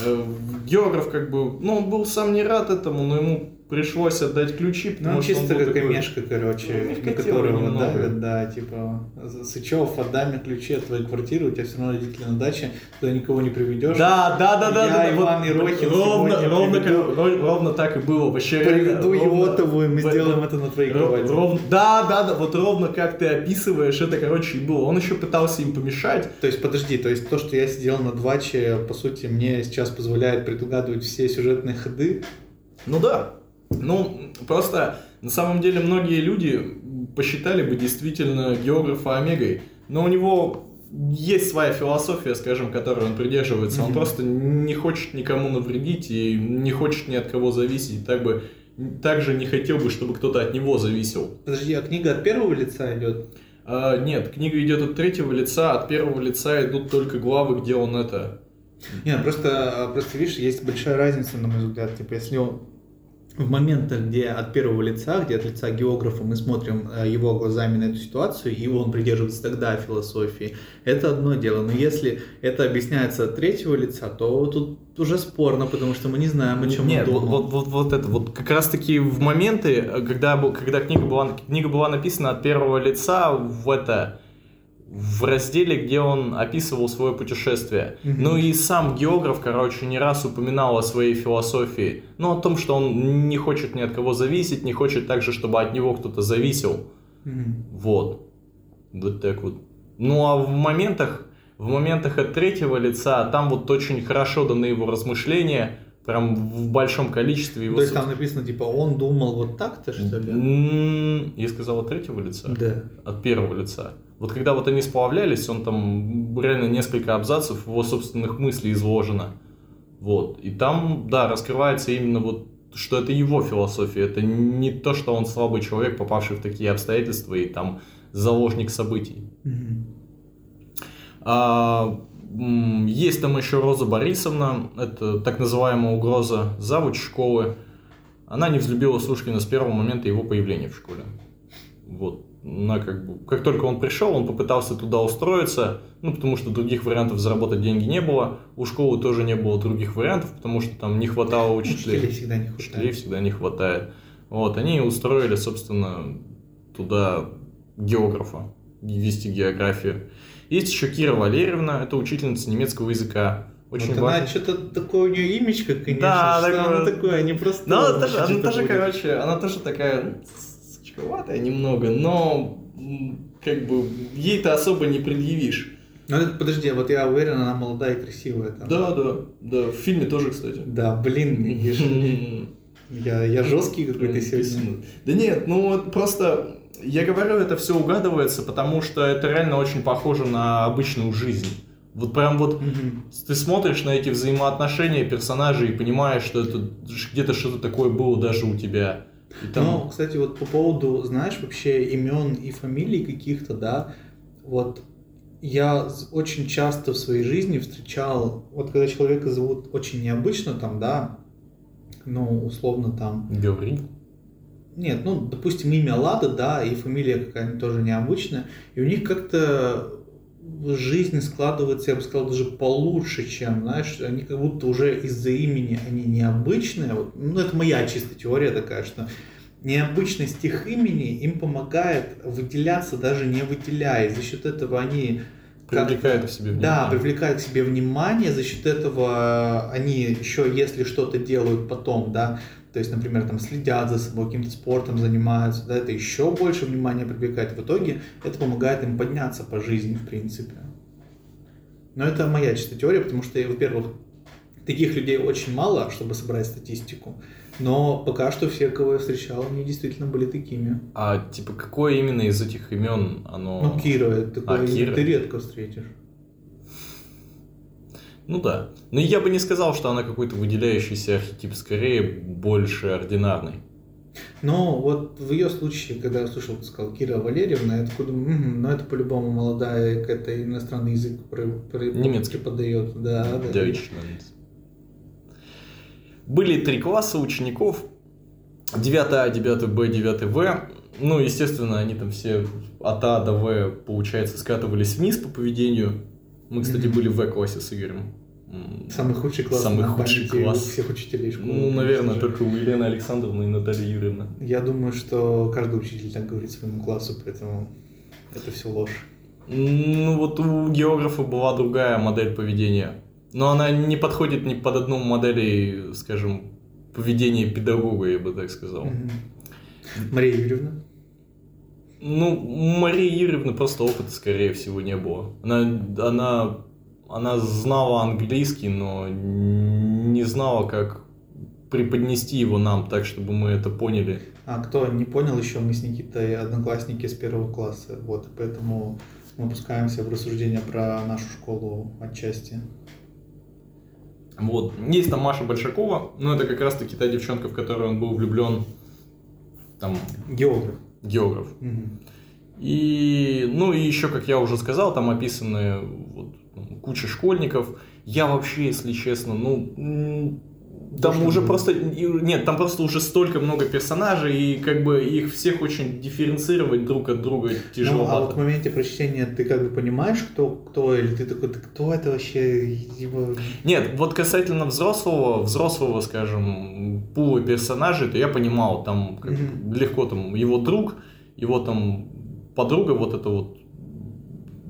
Э, Географ как бы, ну, он был сам не рад этому, но ему пришлось отдать ключи, потому Ну, что он чисто был как такой- мешка, короче, Ну, на которого давят, да, типа, Сычев, отдай мне ключи от твоей квартиры, у тебя все равно родители на даче, туда никого не приведешь. Да, да, да, да, Я, да. Иван вот Ерохин, ровно, ровно, приведу- как- ро- ровно так и было. Вообще, Приведу ровно- Йотову, и мы в- сделаем вот это на твоей ро- кровати. ровно- да, да, да, вот ровно как ты описываешь, это, короче, и было. Он еще пытался им помешать. То есть, подожди, то есть то, что я сидел на дваче, по сути, мне сейчас позволяет предугадывать все сюжетные ходы. Ну да. Ну, просто на самом деле многие люди посчитали бы действительно географа Омегой, но у него есть своя философия, скажем, которой он придерживается. Он просто не хочет никому навредить и не хочет ни от кого зависеть. Так бы также не хотел бы, чтобы кто-то от него зависел. Подожди, а книга от первого лица идет? А, нет, книга идет от третьего лица, от первого лица идут только главы, где он это... Не, просто, просто видишь, есть большая разница, на мой взгляд. Типа, если он в моментах, где от первого лица, где от лица географа мы смотрим э, его глазами на эту ситуацию, и он придерживается тогда философии, это одно дело. Но если это объясняется от третьего лица, то тут уже спорно, потому что мы не знаем, о чем Нет, он думал. вот, вот, вот это, вот как раз таки в моменты, когда, бу- когда книга, была, книга была написана от первого лица в это, в разделе, где он описывал свое путешествие. Мгм. Ну и сам географ, короче, не раз упоминал о своей философии. Ну, о том, что он не хочет ни от кого зависеть, не хочет также, чтобы от него кто-то зависел. Мгм. Вот. Вот так вот. Ну а в моментах, в моментах от третьего лица, там вот очень хорошо даны его размышления, прям в большом количестве его... То есть там написано, типа, он думал вот так-то, что ли? Я сказал от третьего лица? Да. От первого лица. Вот когда вот они сплавлялись, он там реально несколько абзацев его собственных мыслей изложено. Вот. И там, да, раскрывается именно вот что это его философия, это не то, что он слабый человек, попавший в такие обстоятельства и там заложник событий. Мгм. А, есть там еще Роза Борисовна, это так называемая угроза завуч школы. Она не взлюбила Сушкина с первого момента его появления в школе. Вот. Она как бы, как только он пришел, он попытался туда устроиться, ну, потому что других вариантов заработать деньги не было. У школы тоже не было других вариантов, потому что там не хватало учителей. Учителей всегда не Учителей хватает. всегда не хватает. Вот, они устроили, собственно, туда географа, вести географию. Есть еще Кира Валерьевна, это учительница немецкого языка. Очень вот важно. она что-то такое у нее имечко, конечно, Да, что такое- она такое, не просто. Но она тоже, она тоже, короче, она тоже такая сучковатая немного, но как бы ей-то особо не предъявишь. Ну, это- подожди, вот я уверен, она молодая и красивая. Там. Да, да, да, в фильме тоже, кстати. Да, блин, я, я жесткий какой-то сегодня. Да нет, ну вот просто я говорю, это все угадывается, потому что это реально очень похоже на обычную жизнь. Вот прям вот ты смотришь на эти взаимоотношения персонажей и понимаешь, что это где-то что-то такое было даже у тебя. Там- Ну, кстати, вот по поводу, знаешь, вообще имен и фамилий каких-то, да, вот я очень часто в своей жизни встречал, вот когда человека зовут очень необычно там, да, ну, условно там, Говори. Нет, ну, допустим, имя Лада, да, и фамилия какая-нибудь тоже необычная, и у них как-то жизнь складывается, я бы сказал, даже получше, чем, знаешь, они как будто уже из-за имени они необычные, вот, ну, это моя чисто теория такая, что необычность их имени им помогает выделяться, даже не выделяясь, за счет этого они как- Привлекает к себе да, внимание. привлекают к себе внимание, за счет этого они еще, если что-то делают потом, да, то есть, например, там следят за собой, каким-то спортом занимаются, да, это еще больше внимания привлекает. В итоге это помогает им подняться по жизни, в принципе. Но это моя чисто теория, потому что, во-первых, таких людей очень мало, чтобы собрать статистику, но пока что все, кого я встречал, они действительно были такими. А типа какое именно из этих имен оно... Ну, Кира, это такое А, Кира. ты редко встретишь. Ну да. Но я бы не сказал, что она какой-то выделяющийся архетип, скорее больше ординарный. Но вот в ее случае, когда я слышал, ты сказал Кира Валерьевна, я такой думаю, «Мгм, ну это по-любому молодая, какая-то иностранный язык про- про- Немецкий. преподает. Да, да. Deutschland. Были три класса учеников. 9А, 9Б, 9В. Ну, естественно, они там все от А до В, получается, скатывались вниз по поведению. Мы, кстати, были в В-классе с Игорем. Самый худший класс Самый на худший класс. у всех учителей школы. Ну, наверное, же. только у Елены Александровны и Натальи Юрьевны. Я думаю, что каждый учитель так говорит своему классу, поэтому это все ложь. Ну, вот у географа была другая модель поведения. Но она не подходит ни под одну модель, скажем, поведения педагога, я бы так сказал. Мгм. Мария Юрьевна? Ну, у Марии Юрьевны просто опыта, скорее всего, не было. Она, она, она знала английский, но не знала, как преподнести его нам так, чтобы мы это поняли. А кто не понял еще, мы с Никитой одноклассники с первого класса, вот, поэтому мы опускаемся в рассуждения про нашу школу отчасти. Вот. Есть там Маша Большакова, но это как раз-таки та девчонка, в которую он был влюблен, там, Географ. географ. Мгм. И, ну и еще, как я уже сказал, там описаны куча школьников. Я вообще, если честно, ну, там Можно уже просто, нет, там просто уже столько много персонажей, и как бы их всех очень дифференцировать друг от друга Ну, а тяжело. вот в моменте прочтения ты как бы понимаешь, кто, кто, или ты такой, да кто это вообще, его... Нет, вот касательно взрослого, взрослого, скажем, пула персонажей, то я понимал, там как Мгм. легко там его друг, его там подруга, вот эта вот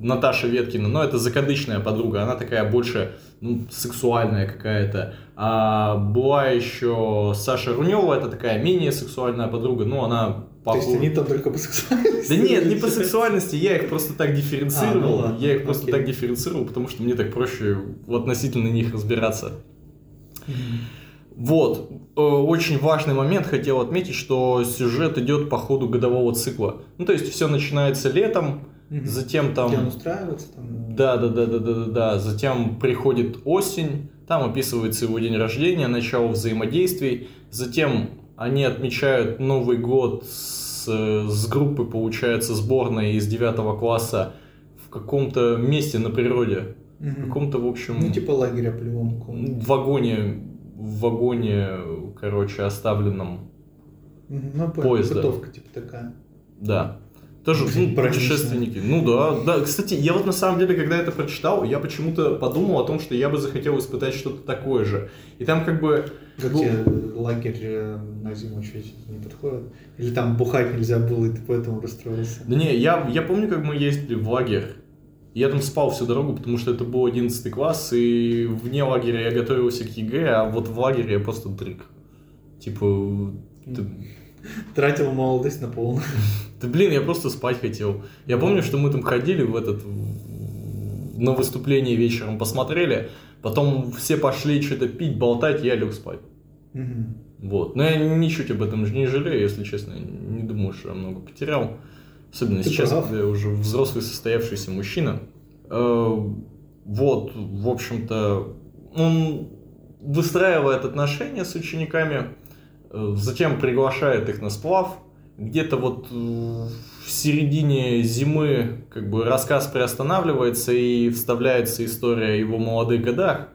Наташа Веткина, но это закадычная подруга, она такая больше ну, сексуальная какая-то. А была еще Саша Рунева, это такая менее сексуальная подруга, ну она То есть они там только по сексуальности? да нет, не по сексуальности, я их просто так дифференцировал. А, ну я их просто окей. так дифференцировал, потому что мне так проще относительно них разбираться. Вот, э, очень важный момент хотел отметить, что сюжет идет по ходу годового цикла. Ну, то есть все начинается летом, Мгм. затем там... Где он устраивается там? Да, да, да, да, да, да, да. Затем приходит осень, там описывается его день рождения, начало взаимодействий. Затем они отмечают Новый год с, с группой, получается, сборной из 9 класса в каком-то месте на природе. В Мгм. каком-то, в общем, Ну, типа лагеря каком-то. в вагоне, в вагоне, короче, оставленном. Ну, поезда. бытовка типа такая. Да. Тоже ну, путешественники. Ну да, да. Кстати, я вот на самом деле, когда это прочитал, я почему-то подумал о том, что я бы захотел испытать что-то такое же. И там как бы... Как Ну- тебе лагерь э, на зиму чуть не подходит? Или там бухать нельзя было, и ты поэтому расстроился? Да не, я, я помню, как мы ездили в лагерь. Я там спал всю дорогу, потому что это был 11 класс, и вне лагеря я готовился к ЕГЭ, а вот в лагере я просто дрых. Типа, ты- Тратил молодость на полную. Да блин, я просто спать хотел. Я помню, что мы там ходили в этот на выступление вечером, посмотрели, потом все пошли что-то пить, болтать, я лег спать. Вот. Но я ничуть об этом же не жалею, если честно. Я Не думаю, что я много потерял. Особенно Ты сейчас, прав. когда я уже взрослый состоявшийся мужчина. Э, Вот, в общем-то, он выстраивает отношения с учениками, затем приглашает их на сплав. Где-то вот э, в середине зимы как бы рассказ приостанавливается и вставляется история о его молодых годах.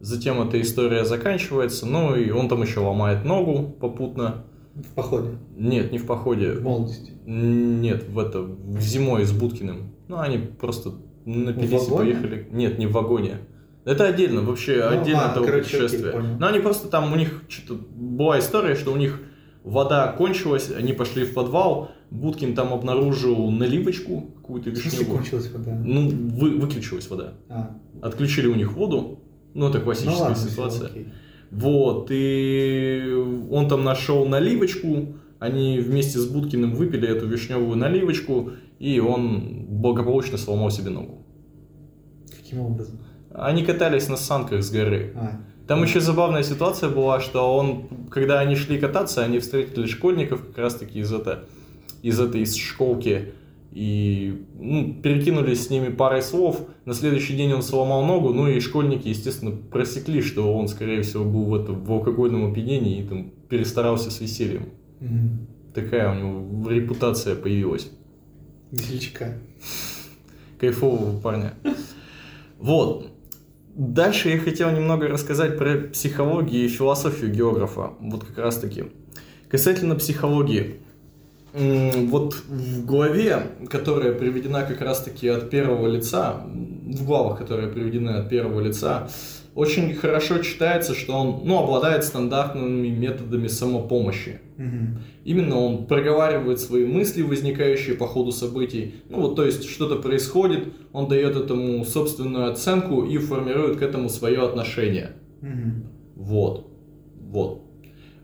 Затем эта история заканчивается, ну и он там еще ломает ногу попутно. В походе. Нет, не в походе. В молодости. Нет, в это, в зимой с Будкиным. Ну, они просто напились и поехали. Нет, не в вагоне. Это отдельно, вообще Ну, отдельно окей, путешествия. понял. Но они просто там, у них что-то была история, что у них вода кончилась, они пошли в подвал, Будкин там обнаружил наливочку какую-то вишневую. кончилась вода? Ну, вы, выключилась вода. А, Отключили у них воду, ну, это ну классическая ладно, всё, ситуация. окей. Вот, и он там нашел наливочку, они вместе с Будкиным выпили эту вишневую наливочку, и он благополучно сломал себе ногу. Каким образом? Они катались на санках с горы. А, Там еще забавная ситуация была, что он, когда они шли кататься, они встретили школьников как раз-таки из, это, из этой из школки, и ну, перекинулись с ними парой слов. На следующий день он сломал ногу, ну и школьники, естественно, просекли, что он, скорее всего, был в, этом, в алкогольном опьянении и там перестарался с весельем. мгм. Такая у него репутация появилась. Весельчака. Кайфового парня. Вот. Дальше я хотел немного рассказать про психологию и философию географа. Вот как раз таки. Касательно психологии. Вот в главе, которая приведена как раз таки от первого лица, в главах, которые приведены от первого лица, очень хорошо читается, что он, ну, обладает стандартными методами самопомощи. Мгм. Именно он проговаривает свои мысли, возникающие по ходу событий. Ну вот, то есть что-то происходит, он дает этому собственную оценку и формирует к этому свое отношение. Мгм. Вот. Вот.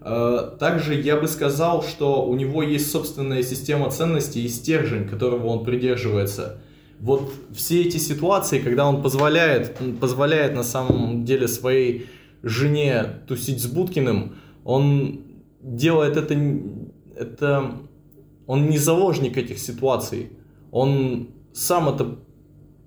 Э, Также я бы сказал, что у него есть собственная система ценностей и стержень, которого он придерживается. Вот все эти ситуации, когда он позволяет, он позволяет на самом деле своей жене тусить с Будкиным, он делает это, это он не заложник этих ситуаций, он сам это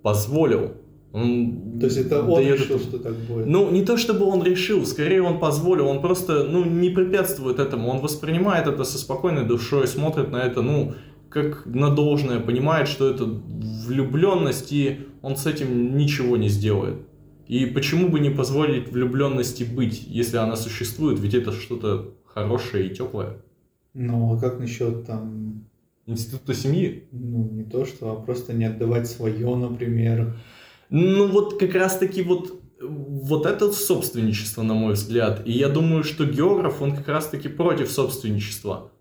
позволил. Он То есть это он дает решил, что так будет? ну, не то чтобы он решил, скорее он позволил, он просто, ну, не препятствует этому, он воспринимает это со спокойной душой, смотрит на это, ну, как на должное, понимает, что это влюбленность, и он с этим ничего не сделает. И почему бы не позволить влюбленности быть, если она существует, ведь это что-то хорошее и теплое. Ну, а как насчет там, Института семьи. ну, не то что, а просто не отдавать свое, например. Ну вот как раз таки вот вот это собственничество, на мой взгляд. И я думаю, что географ, он как раз таки против собственничества.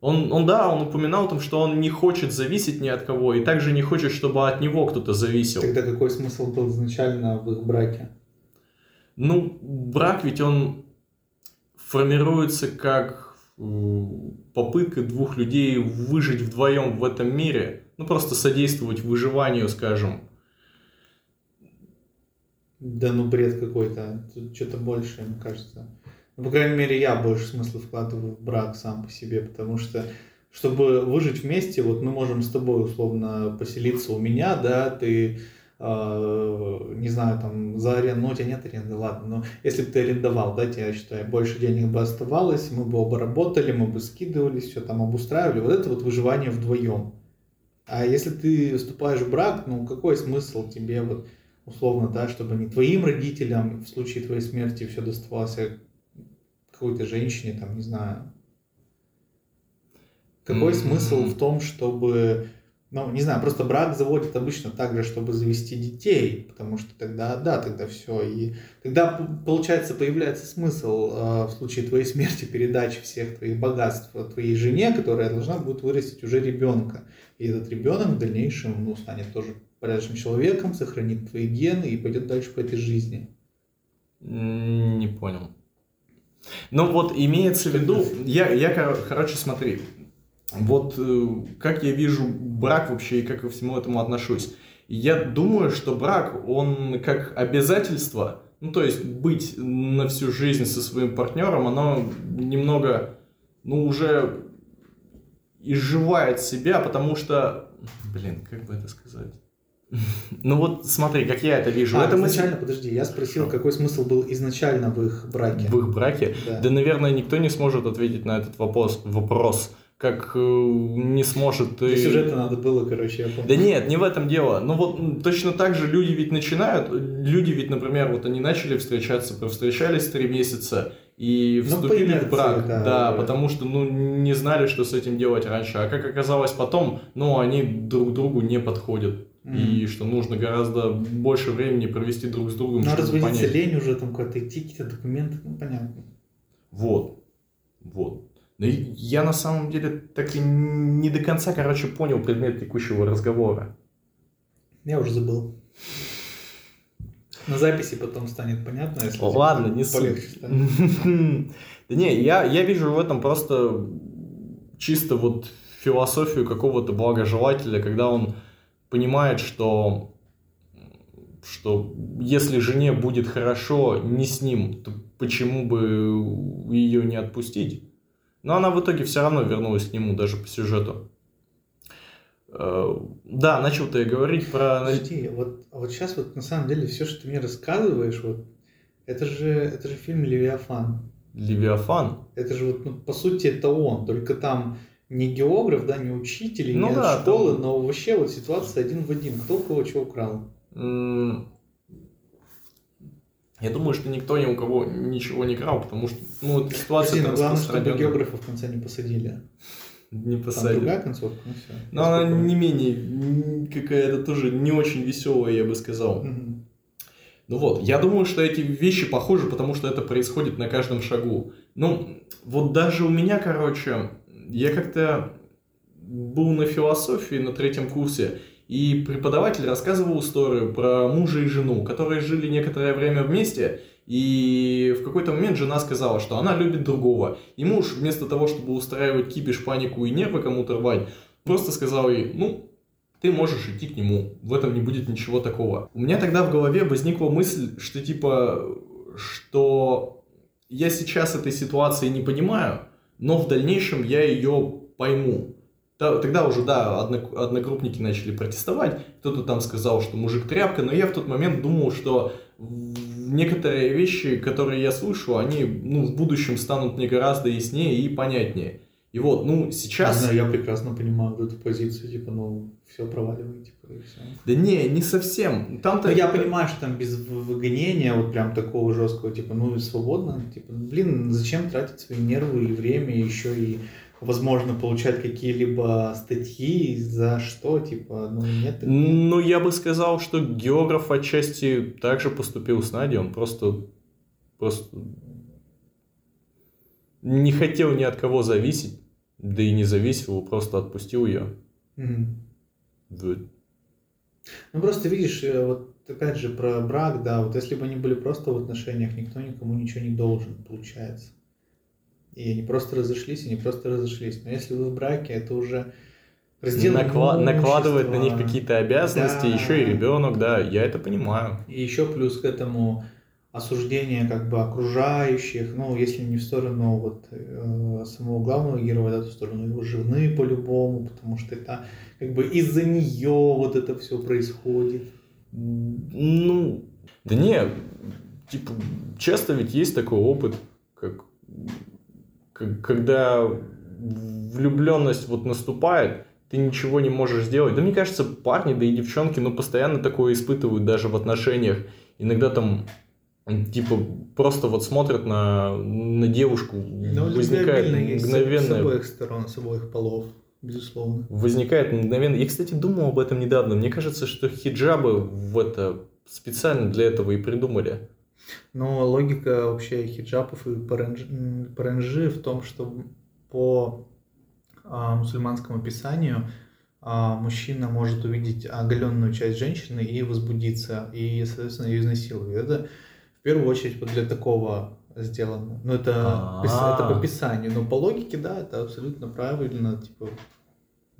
Он, он, да, он упоминал там, что он не хочет зависеть ни от кого, и также не хочет, чтобы от него кто-то зависел. Тогда какой смысл был изначально в их браке? Ну, брак ведь он формируется как м, попытка двух людей выжить вдвоем в этом мире. Ну, просто содействовать выживанию, скажем. Да ну бред какой-то. Тут что-то большее, мне кажется. Ну, по крайней мере, я больше смысла вкладываю в брак сам по себе, потому что чтобы выжить вместе, вот мы можем с тобой условно поселиться у меня, да, ты, э, не знаю, там, за аренду, ну, у тебя нет аренды, ладно, но если бы ты арендовал, да, тебе, я считаю, больше денег бы оставалось, мы бы оба работали, мы бы скидывались, все там обустраивали, вот это вот выживание вдвоем. А если ты вступаешь в брак, ну, какой смысл тебе вот условно, да, чтобы не твоим родителям в случае твоей смерти все доставалось, а какой-то женщине, там, не знаю. Какой М. смысл в том, чтобы, ну, не знаю, просто брак заводит обычно так же, чтобы завести детей, потому что тогда, да, тогда все, и тогда, получается, появляется смысл э, в случае твоей смерти передачи всех твоих богатств твоей жене, которая должна будет вырастить уже ребенка. И этот ребенок в дальнейшем, ну, станет тоже порядочным человеком, сохранит твои гены и пойдет дальше по этой жизни. Не понял. Ну вот имеется в виду, я, я, кор- короче, смотри, вот э, как я вижу брак вообще и как ко всему этому отношусь. Я думаю, что брак, он как обязательство, ну то есть быть на всю жизнь со своим партнером, оно немного, ну уже изживает себя, потому что, блин, как бы это сказать? Ну вот смотри, как я это вижу. А, это мы изначально, подожди, я спросил, Хорошо. какой смысл был изначально в их браке. в их браке. Да. Да, наверное, никто не сможет ответить на этот вопрос, вопрос как э, не сможет Для сюжета надо было, короче, я понял. Да нет, не в этом дело. Ну вот точно так же люди ведь начинают, люди ведь, например, вот они начали встречаться, провстречались три месяца и Ну, вступили инерции, в брак, да, да. потому что, ну, не знали, что с этим делать раньше, а как оказалось потом, ну, они друг другу не подходят, и что нужно гораздо больше времени провести друг с другом, Ну, а чтобы разводиться лень уже, там, куда-то идти, какие-то документы, ну, понятно. Вот. Вот. Но я на самом деле так и не до конца, короче, понял предмет текущего разговора. Я уже забыл. На записи потом станет понятно, если ладно, не полегче. Да не, я, я вижу в этом просто чисто вот философию какого-то благожелателя, когда он понимает, что что если жене будет хорошо не с ним, то почему бы ее не отпустить? Но она в итоге все равно вернулась к нему, даже по сюжету. Э, Да, начал ты говорить про... Подожди, вот, а вот сейчас вот на самом деле все, что ты мне рассказываешь, вот, это же, это же фильм «Левиафан». Левиафан. Это же вот, ну, по сути, это он, только там не географ, да, не учитель, Ну не да, школы, там- но вообще вот ситуация один в один. Кто кого чего украл? Я думаю, что никто ни у кого ничего не крал, потому что ну, эта ситуация но главное, чтобы географа в конце не посадили. Не Там посадили. другая концовка, ну все. Но она не менее какая-то тоже не очень веселая, я бы сказал. Ну вот, я думаю, что эти вещи похожи, потому что это происходит на каждом шагу. Ну, вот даже у меня, короче, я как-то был на философии на третьем курсе, и преподаватель рассказывал историю про мужа и жену, которые жили некоторое время вместе, и в какой-то момент жена сказала, что она любит другого. И муж, вместо того, чтобы устраивать кипиш, панику и нервы кому-то рвать, просто сказал ей, ну, ты можешь идти к нему, в этом не будет ничего такого. У меня тогда в голове возникла мысль, что типа, что я сейчас этой ситуации не понимаю, но в дальнейшем я ее пойму. Тогда уже, да, однокрупники начали протестовать, кто-то там сказал, что мужик тряпка, но я в тот момент думал, что некоторые вещи, которые я слышу, они ну, в будущем станут мне гораздо яснее и понятнее. И вот, ну, сейчас... Не знаю, я прекрасно понимаю вот эту позицию, типа, ну, все проваливай, типа, и все. Да не, не совсем. Там-то... Ну, я понимаю, что там без выгонения, вот прям такого жесткого, типа, ну, свободно, типа, блин, зачем тратить свои нервы и время, еще и возможно, получать какие-либо статьи, за что, типа, ну, нет. Ну, я бы сказал, что географ отчасти также поступил с Надей, он просто, просто не хотел ни от кого зависеть, да и не зависел, просто отпустил ее. Mm-hmm. Вот. Ну, просто видишь, э, вот опять же про брак, да, вот если бы они были просто в отношениях, никто никому ничего не должен, получается. И они просто разошлись, они просто разошлись. Но если вы в браке, это уже раздел Накла- накладывает на них какие-то обязанности, да. еще и ребенок, да, я это понимаю. И еще плюс к этому осуждение как бы окружающих, ну, если не в сторону вот э, самого главного героя, да, то в сторону его жены по-любому, потому что это как бы из-за нее вот это все происходит. Ну, да не, типа, часто ведь есть такой опыт, как когда влюбленность вот наступает, ты ничего не можешь сделать. Да мне кажется, парни, да и девчонки, ну, постоянно такое испытывают даже в отношениях. Иногда там типа просто вот смотрят на, на девушку, Но возникает мгновенное... С обоих сторон, с обоих полов, безусловно. Возникает мгновенно... Я, кстати, думал об этом недавно. Мне кажется, что хиджабы в это специально для этого и придумали. Но логика вообще хиджабов и паранджи в том, что по а, мусульманскому писанию а, мужчина может увидеть оголенную часть женщины и возбудиться, и, соответственно, ее изнасиловать. Это первую очередь для такого сделано. Ну, это, это по писанию. Но по логике, да, это абсолютно правильно. Типа,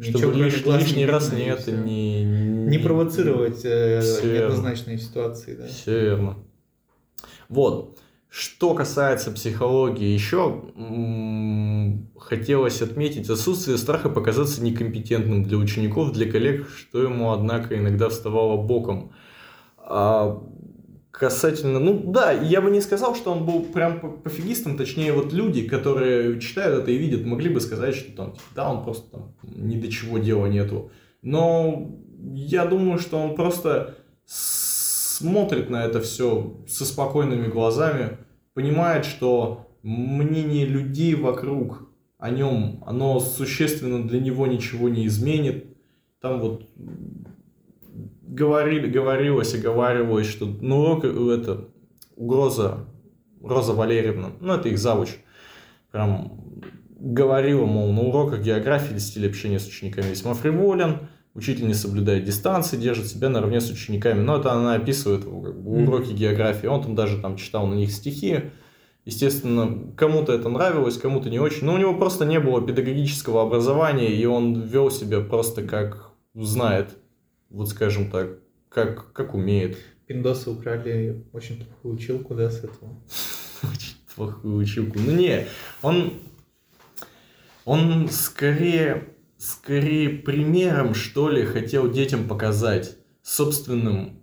Чтобы лиш, лишний раз не это не, не провоцировать э, неоднозначные ситуации. Да. Все верно. Вот. Что касается психологии, еще хотелось отметить отсутствие страха показаться некомпетентным для учеников, для коллег, что ему, однако, иногда вставало боком. А касательно, ну да, я бы не сказал, что он был прям пофигистом, точнее вот люди, которые читают это и видят, могли бы сказать, что там, типа, да, он просто там ни до чего дела нету. Но я думаю, что он просто смотрит на это все со спокойными глазами, понимает, что мнение людей вокруг о нем, оно существенно для него ничего не изменит. Там вот говорили, говорилось и говорилось, что ну, это угроза Роза Валерьевна, ну это их завуч, прям говорила, мол, на уроках географии стиль общения с учениками весьма фриволен, учитель не соблюдает дистанции, держит себя наравне с учениками. Но это она описывает как бы, уроки географии. Он там даже там читал на них стихи. Естественно, кому-то это нравилось, кому-то не очень. Но у него просто не было педагогического образования, и он вел себя просто как знает, вот скажем так, как, как умеет. Пиндосы украли очень плохую училку, да, с этого? Очень плохую училку. Ну не, он, он скорее скорее примером, что ли, хотел детям показать, собственным,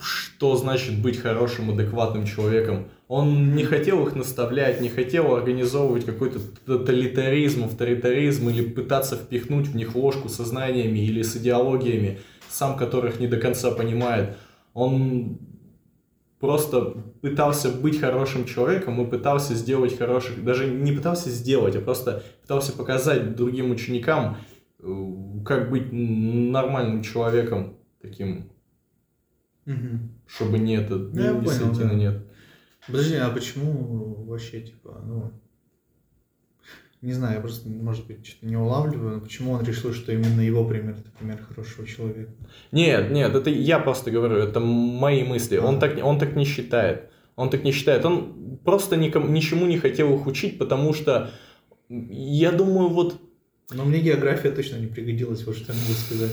что значит быть хорошим, адекватным человеком. Он не хотел их наставлять, не хотел организовывать какой-то тоталитаризм, авторитаризм или пытаться впихнуть в них ложку со знаниями или с идеологиями, сам которых не до конца понимает. Он просто пытался быть хорошим человеком и пытался сделать хороших, даже не пытался сделать, а просто пытался показать другим ученикам, э, как быть нормальным человеком таким, угу. чтобы не это, Ну, я понял, да. нет. Подожди, а почему вообще, типа, ну... Не знаю, я просто, может быть, что-то не улавливаю, но почему он решил, что именно его пример это пример хорошего человека? Нет, нет, это я просто говорю, это мои мысли. Он А. так, он так не считает. Он так не считает. Он просто никому, ничему не хотел их учить, потому что я думаю, вот Но мне география точно не пригодилась, вот что я могу сказать.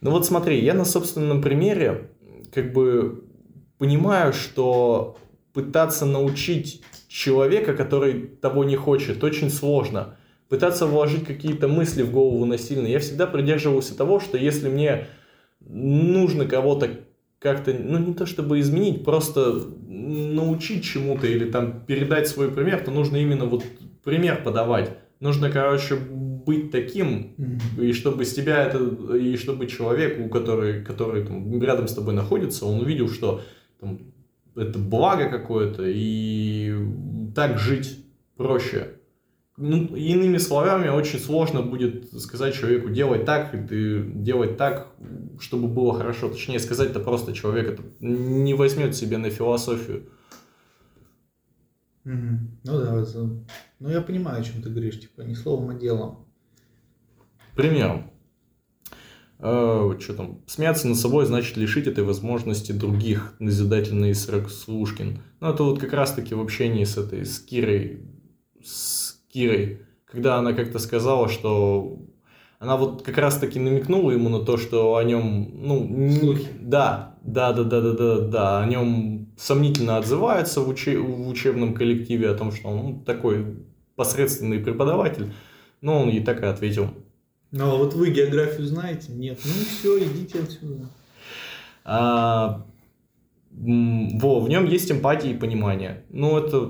Ну вот смотри, я на собственном примере как бы понимаю, что пытаться научить человека, который того не хочет, очень сложно. Пытаться вложить какие-то мысли в голову насильно. Я всегда придерживался того, что если мне нужно кого-то как-то, ну не то чтобы изменить, просто научить чему-то или там передать свой пример, то нужно именно вот пример подавать. Нужно, короче, быть таким, и чтобы с тебя это, и чтобы человек, у который, который там, рядом с тобой находится, он увидел, что там, это благо какое-то, и так жить проще. Ну, иными словами, очень сложно будет сказать человеку делать так, и ты делать так, чтобы было хорошо. Точнее, сказать-то просто человек это не возьмет себе на философию. Мгм. Ну да, ну я понимаю, о чем ты говоришь, типа не словом, а делом. Примером. Э, что там? Смеяться над собой значит лишить этой возможности других. Назидательный Исрак Слушкин. Ну, это вот как раз-таки в общении с этой, с Кирой, с Кирой, когда она как-то сказала, что она вот как раз-таки намекнула ему на то, что о нем, ну, не- да, да, да, да, да, да, да, о нем сомнительно отзываются в, уче- в учебном коллективе, о том, что он ну, такой посредственный преподаватель, но он ей так и ответил. Ну а вот вы географию знаете? Нет. Ну все, идите отсюда. А, во, в нем есть эмпатия и понимание. Ну, это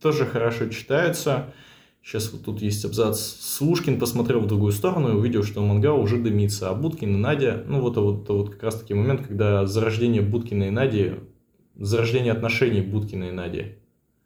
тоже хорошо читается. Сейчас вот тут есть абзац. Слушкин посмотрел в другую сторону и увидел, что мангал уже дымится, а Будкин и Надя... Ну, вот, вот, вот как раз таки момент, когда зарождение Будкина и Нади... Зарождение отношений Будкина и Нади.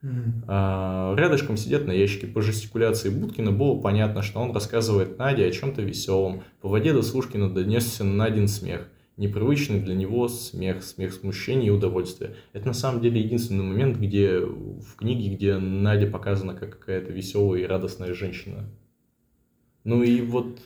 Мгм. А, Рядышком сидят на ящике. По жестикуляции Будкина было понятно, что он рассказывает Наде о чем-то веселом. По воде до Слушкина донесся Надин смех. Непривычный для него смех, смех смущения и удовольствия. Это на самом деле единственный момент, где в книге, где Надя показана как какая-то веселая и радостная женщина. Ну и вот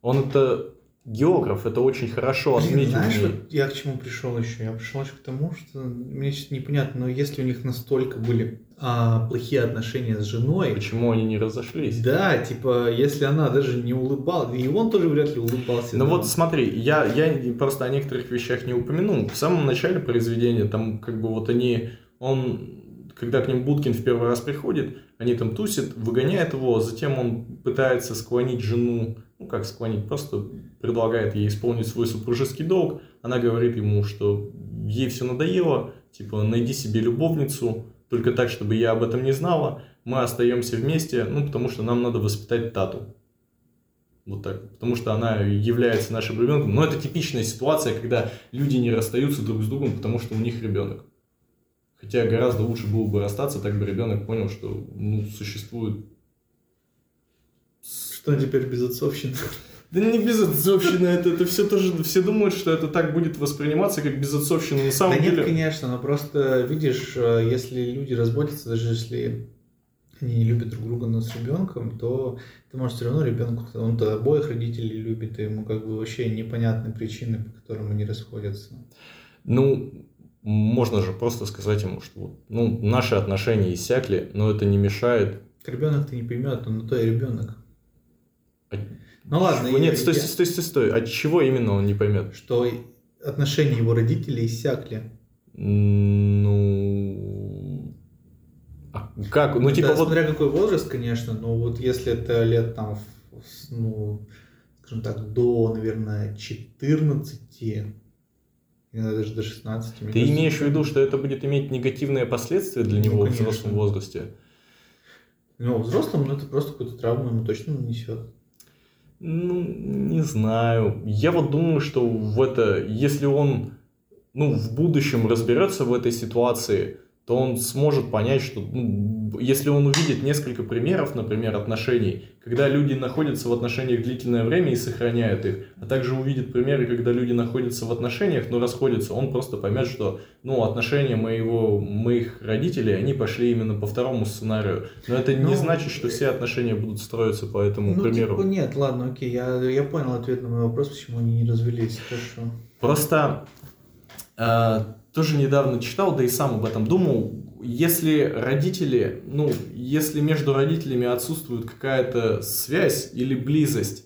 он это географ, это очень хорошо отметил. знаешь, вот я к чему пришел еще? Я пришел еще к тому, что мне сейчас непонятно, но если у них настолько были а, плохие отношения с женой, Почему они не разошлись? да, типа, если она даже не улыбалась, и он тоже вряд ли улыбался. Ну да. вот смотри, я, я просто о некоторых вещах не упомянул. В самом начале произведения, там как бы вот они, он, когда к ним Будкин в первый раз приходит, они там тусят, выгоняет его, затем он пытается склонить жену, ну как склонить, просто предлагает ей исполнить свой супружеский долг. Она говорит ему, что ей все надоело, типа найди себе любовницу, только так, чтобы я об этом не знала. Мы остаемся вместе, ну потому что нам надо воспитать тату. Вот так. Потому что она является нашим ребенком. Но это типичная ситуация, когда люди не расстаются друг с другом, потому что у них ребенок. Хотя гораздо лучше было бы расстаться, так бы ребенок понял, что ну, существует... Что теперь без отцовщины? Да не безотцовщина, это, это все тоже, все думают, что это так будет восприниматься, как безотцовщина. На самом да деле... нет, конечно, но просто, видишь, э, если люди разводятся, даже если они не любят друг друга, но с ребенком, то ты можешь все равно ребенку, он-то обоих родителей любит, и ему как бы вообще непонятны причины, по которым они расходятся. Ну, можно же просто сказать ему, что ну, наши отношения иссякли, но это не мешает Ребенок ты не поймет, он на то и ребенок. От Ну ладно, чего- Нет, стой, я- стой, стой, стой. От чего именно он не поймет? что отношения его родителей иссякли. Ну... а как? Ну, типа Да, вот... смотря какой возраст, конечно, но вот если это лет там, в- ну, скажем так, до, наверное, 14, иногда даже до 16. мне Ты кажется, имеешь в виду, что это будет иметь негативные последствия для Ну, него в конечно. взрослом возрасте? Ну, взрослым, ну, это просто какую-то травму ему точно нанесет. Ну, не знаю. Я вот думаю, что в это, если он, ну, в будущем разберется в этой ситуации, то он сможет понять, что ну, если он увидит несколько примеров, например, отношений, когда люди находятся в отношениях длительное время и сохраняют их, а также увидит примеры, когда люди находятся в отношениях, но расходятся, он просто поймет, что ну, отношения моего, моих родителей, они пошли именно по второму сценарию. Но это ну, не значит, что все отношения будут строиться по этому ну, примеру. Типа нет, ладно, окей, я, я понял ответ на мой вопрос, почему они не развелись. Хорошо. Просто э, тоже недавно читал, да и сам об этом думал. Если родители, ну, если между родителями отсутствует какая-то связь или близость,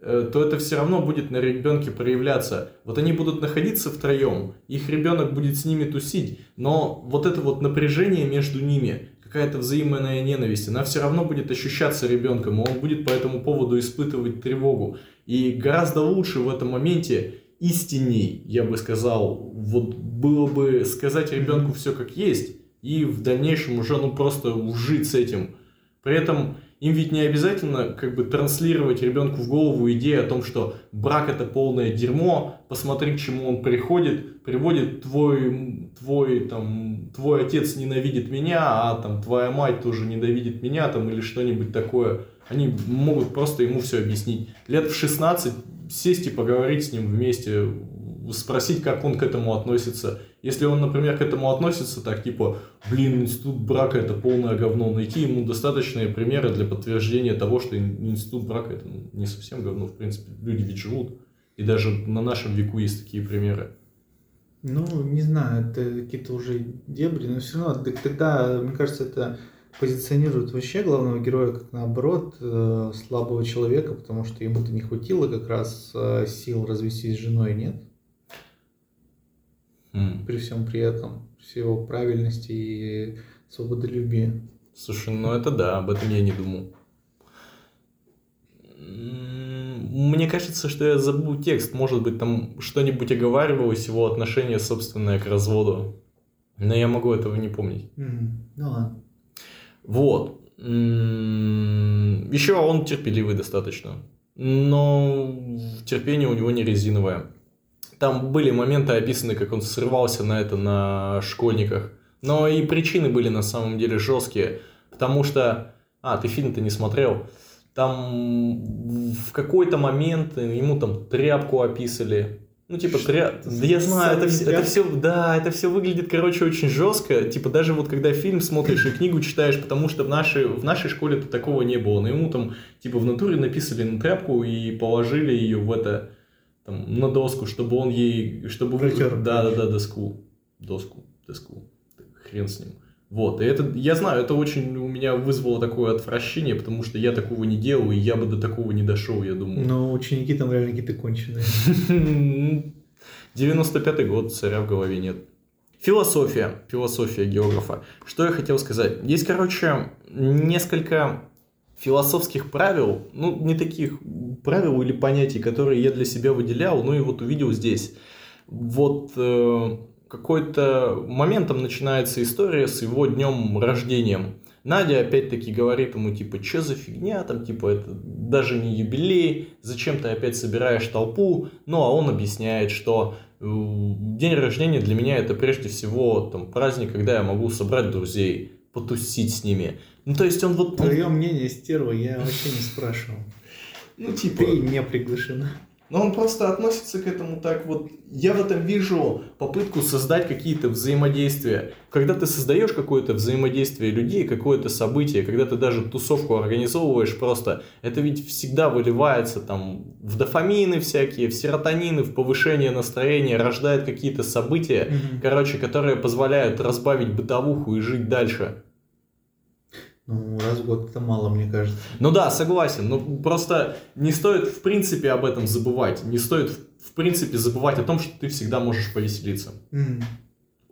э, то это все равно будет на ребенке проявляться. Вот они будут находиться втроем, их ребенок будет с ними тусить, но вот это вот напряжение между ними, какая-то взаимная ненависть, она все равно будет ощущаться ребенком, и он будет по этому поводу испытывать тревогу. И гораздо лучше в этом моменте истинней, я бы сказал, вот было бы сказать ребенку все как есть, и в дальнейшем уже, ну, просто жить с этим. При этом им ведь не обязательно как бы транслировать ребенку в голову идею о том, что брак это полное дерьмо, посмотри, к чему он приходит, приводит твой, твой, там, твой отец ненавидит меня, а там твоя мать тоже ненавидит меня, там, или что-нибудь такое. Они могут просто ему все объяснить. Лет в 16 сесть и поговорить с ним вместе, спросить, как он к этому относится. Если он, например, к этому относится так, типа, блин, институт брака это полное говно, найти ему достаточные примеры для подтверждения того, что институт брака это не совсем говно, в принципе, люди ведь живут. И даже на нашем веку есть такие примеры. Ну, не знаю, это какие-то уже дебри, но все равно тогда, мне кажется, это позиционирует вообще главного героя как наоборот э, слабого человека, потому что ему-то не хватило как раз э, сил развестись с женой, нет? Mm. При всем при этом, все его правильности и свободолюбии. Слушай, ну это да, об этом я не думал. Мне кажется, что я забыл текст. Может быть, там что-нибудь оговаривалось, его отношение собственное к разводу. Но я могу этого не помнить. Mm. Ну ладно. Вот. Еще он терпеливый достаточно. Но терпение у него не резиновое. Там были моменты описаны, как он срывался на это на школьниках. Но и причины были на самом деле жесткие. Потому что... А, ты фильм-то не смотрел. Там в какой-то момент ему там тряпку описали. Ну, типа, тря... да я знаю, это, все, это все, да, это все выглядит, короче, очень жестко. Типа, даже вот когда фильм смотришь и книгу читаешь, потому что в нашей, в нашей школе-то такого не было. Но ему там, типа, в натуре написали на тряпку и положили ее в это, там, на доску, чтобы он ей, чтобы... Протер. Да, да, да, доску. Доску, доску. Хрен с ним. Вот, и это, я знаю, это очень у меня вызвало такое отвращение, потому что я такого не делал, и я бы до такого не дошел, я думаю. Но ученики там реально какие-то конченые. 95-й год, царя в голове нет. Философия, философия географа. Что я хотел сказать? Есть, короче, несколько философских правил, ну, не таких правил или понятий, которые я для себя выделял, ну и вот увидел здесь. Вот э, какой-то моментом начинается история с его днем рождением. Надя опять-таки говорит ему, типа, что за фигня, там, типа, это даже не юбилей, зачем ты опять собираешь толпу? Ну, а он объясняет, что э, день рождения для меня это прежде всего там, праздник, когда я могу собрать друзей, потусить с ними. Ну, то есть он вот... Твое мнение, стерва, я вообще не спрашивал. Ну, типа... Ты не приглашена. Но он просто относится к этому так вот. Я в этом вижу попытку создать какие-то взаимодействия. Когда ты создаешь какое-то взаимодействие людей, какое-то событие, когда ты даже тусовку организовываешь просто, это ведь всегда выливается там в дофамины всякие, в серотонины, в повышение настроения, рождает какие-то события, mm-hmm. короче, которые позволяют разбавить бытовуху и жить дальше. Ну, раз в год это мало, мне кажется. Ну да, согласен. Но просто не стоит в принципе об этом забывать. Не стоит в принципе забывать о том, что ты всегда можешь повеселиться. Mm.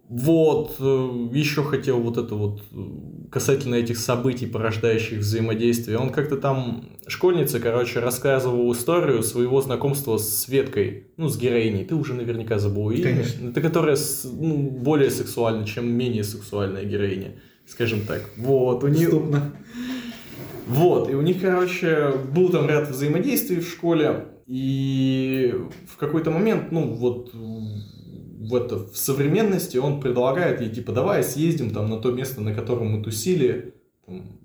Вот, э, еще хотел вот это вот э, касательно этих событий, порождающих взаимодействие. Он как-то там, школьница, короче, рассказывал историю своего знакомства с Светкой, ну, с героиней. Ты уже наверняка забыл ее. Конечно. Это которая ну, более сексуальна, чем менее сексуальная героиня скажем так. Вот, у них... Вот, и у них, короче, был там ряд взаимодействий в школе, и в какой-то момент, ну, вот, в, это, в современности он предлагает ей, типа, давай съездим там на то место, на котором мы тусили, там,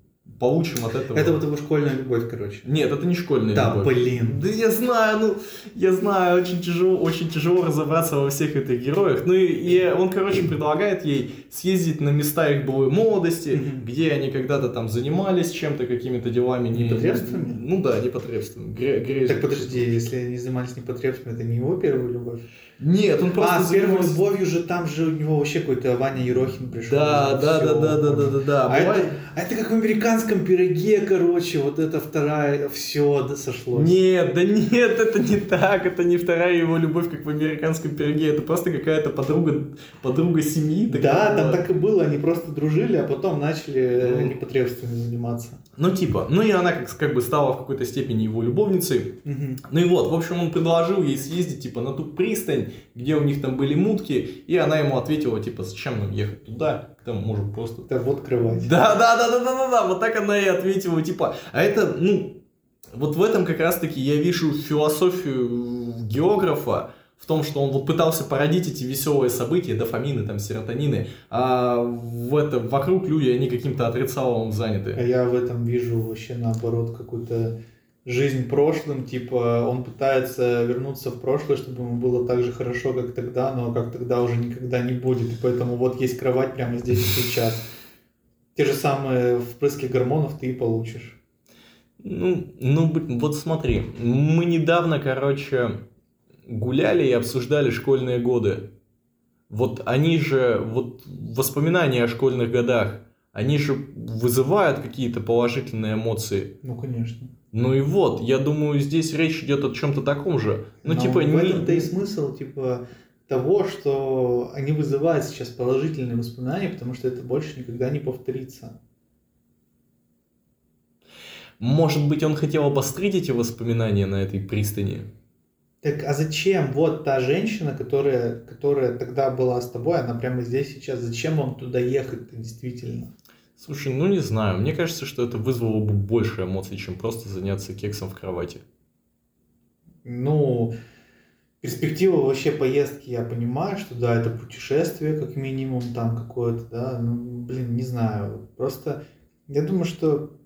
получим от этого. Это вот его школьная любовь, короче. Нет, это не школьная Да, любовь. блин. Да я знаю, ну, я знаю, очень тяжело, очень тяжело разобраться во всех этих героях. Ну и, и он, короче, предлагает ей съездить на места их былой молодости, где они когда-то там занимались чем-то, какими-то делами. Не, Непотребствами? Ну да, непотребствами. Гре- грязью. Так подожди, если они занимались непотребством, это не его первая любовь? Нет, он просто а, с первой занимался- любовью же там же у него вообще какой-то Ваня Ерохин пришел. Да, да, да, да, да, да, да, да. А Бывает- это, а это как в американском пироге, короче, вот это вторая, все да, сошлось. Нет, да нет, это не так, это не вторая его любовь, как в американском пироге, это просто какая-то подруга, подруга семьи. Да, там была. так и было, они просто дружили, а потом начали э, Ну. непотребствами заниматься. Ну типа, ну и она как, как бы стала в какой-то степени его любовницей. Мгм. Ну и вот, в общем, он предложил ей съездить, типа, на ту пристань, где у них там были мутки, и она ему ответила, типа, зачем нам ехать туда, там можем просто... Это вот кровать. Да, да, да, да, да, да, да, вот так она и ответила, типа, а это, ну, вот в этом как раз-таки я вижу философию географа, в том, что он вот пытался породить эти веселые события, дофамины, там, серотонины, а в это, вокруг люди, они каким-то отрицаловым А заняты. я в этом вижу вообще наоборот какую-то жизнь прошлым, типа он пытается вернуться в прошлое, чтобы ему было так же хорошо, как тогда, но как тогда уже никогда не будет, и поэтому вот есть кровать прямо здесь и сейчас. Те же самые впрыски гормонов ты и получишь. Ну, ну, вот смотри, мы недавно, короче, гуляли и обсуждали школьные годы. Вот они же, вот воспоминания о школьных годах, они же вызывают какие-то положительные эмоции. Ну, конечно. Ну и вот, я думаю, здесь речь идет о чем-то таком же. Ну, Но типа, в этом-то и смысл, типа, того, что они вызывают сейчас положительные воспоминания, потому что это больше никогда не повторится. Может быть, он хотел обострить эти воспоминания на этой пристани? Так, а зачем вот та женщина, которая, которая тогда была с тобой, она прямо здесь сейчас, зачем вам туда ехать-то действительно? Слушай, ну не знаю, мне кажется, что это вызвало бы больше эмоций, чем просто заняться кексом в кровати. Ну, перспектива вообще поездки, я понимаю, что да, это путешествие, как минимум, там какое-то, да, ну, блин, не знаю, просто я думаю, что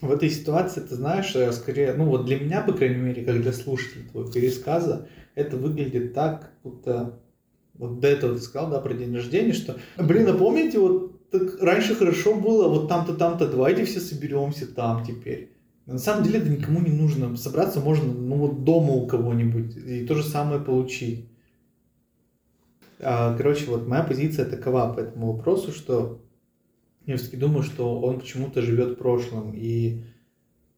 в этой ситуации, ты знаешь, э, скорее, ну вот для меня, по крайней мере, как для слушателя твоего пересказа, это выглядит так, как будто вот до этого ты сказал, да, про день рождения, что, блин, а помните, вот так раньше хорошо было, вот там-то, там-то, давайте все соберемся там теперь. На самом деле это никому не нужно. Собраться можно, ну вот дома у кого-нибудь и то же самое получить. А, Короче, вот моя позиция такова по этому вопросу, что я все-таки думаю, что он почему-то живет прошлым. И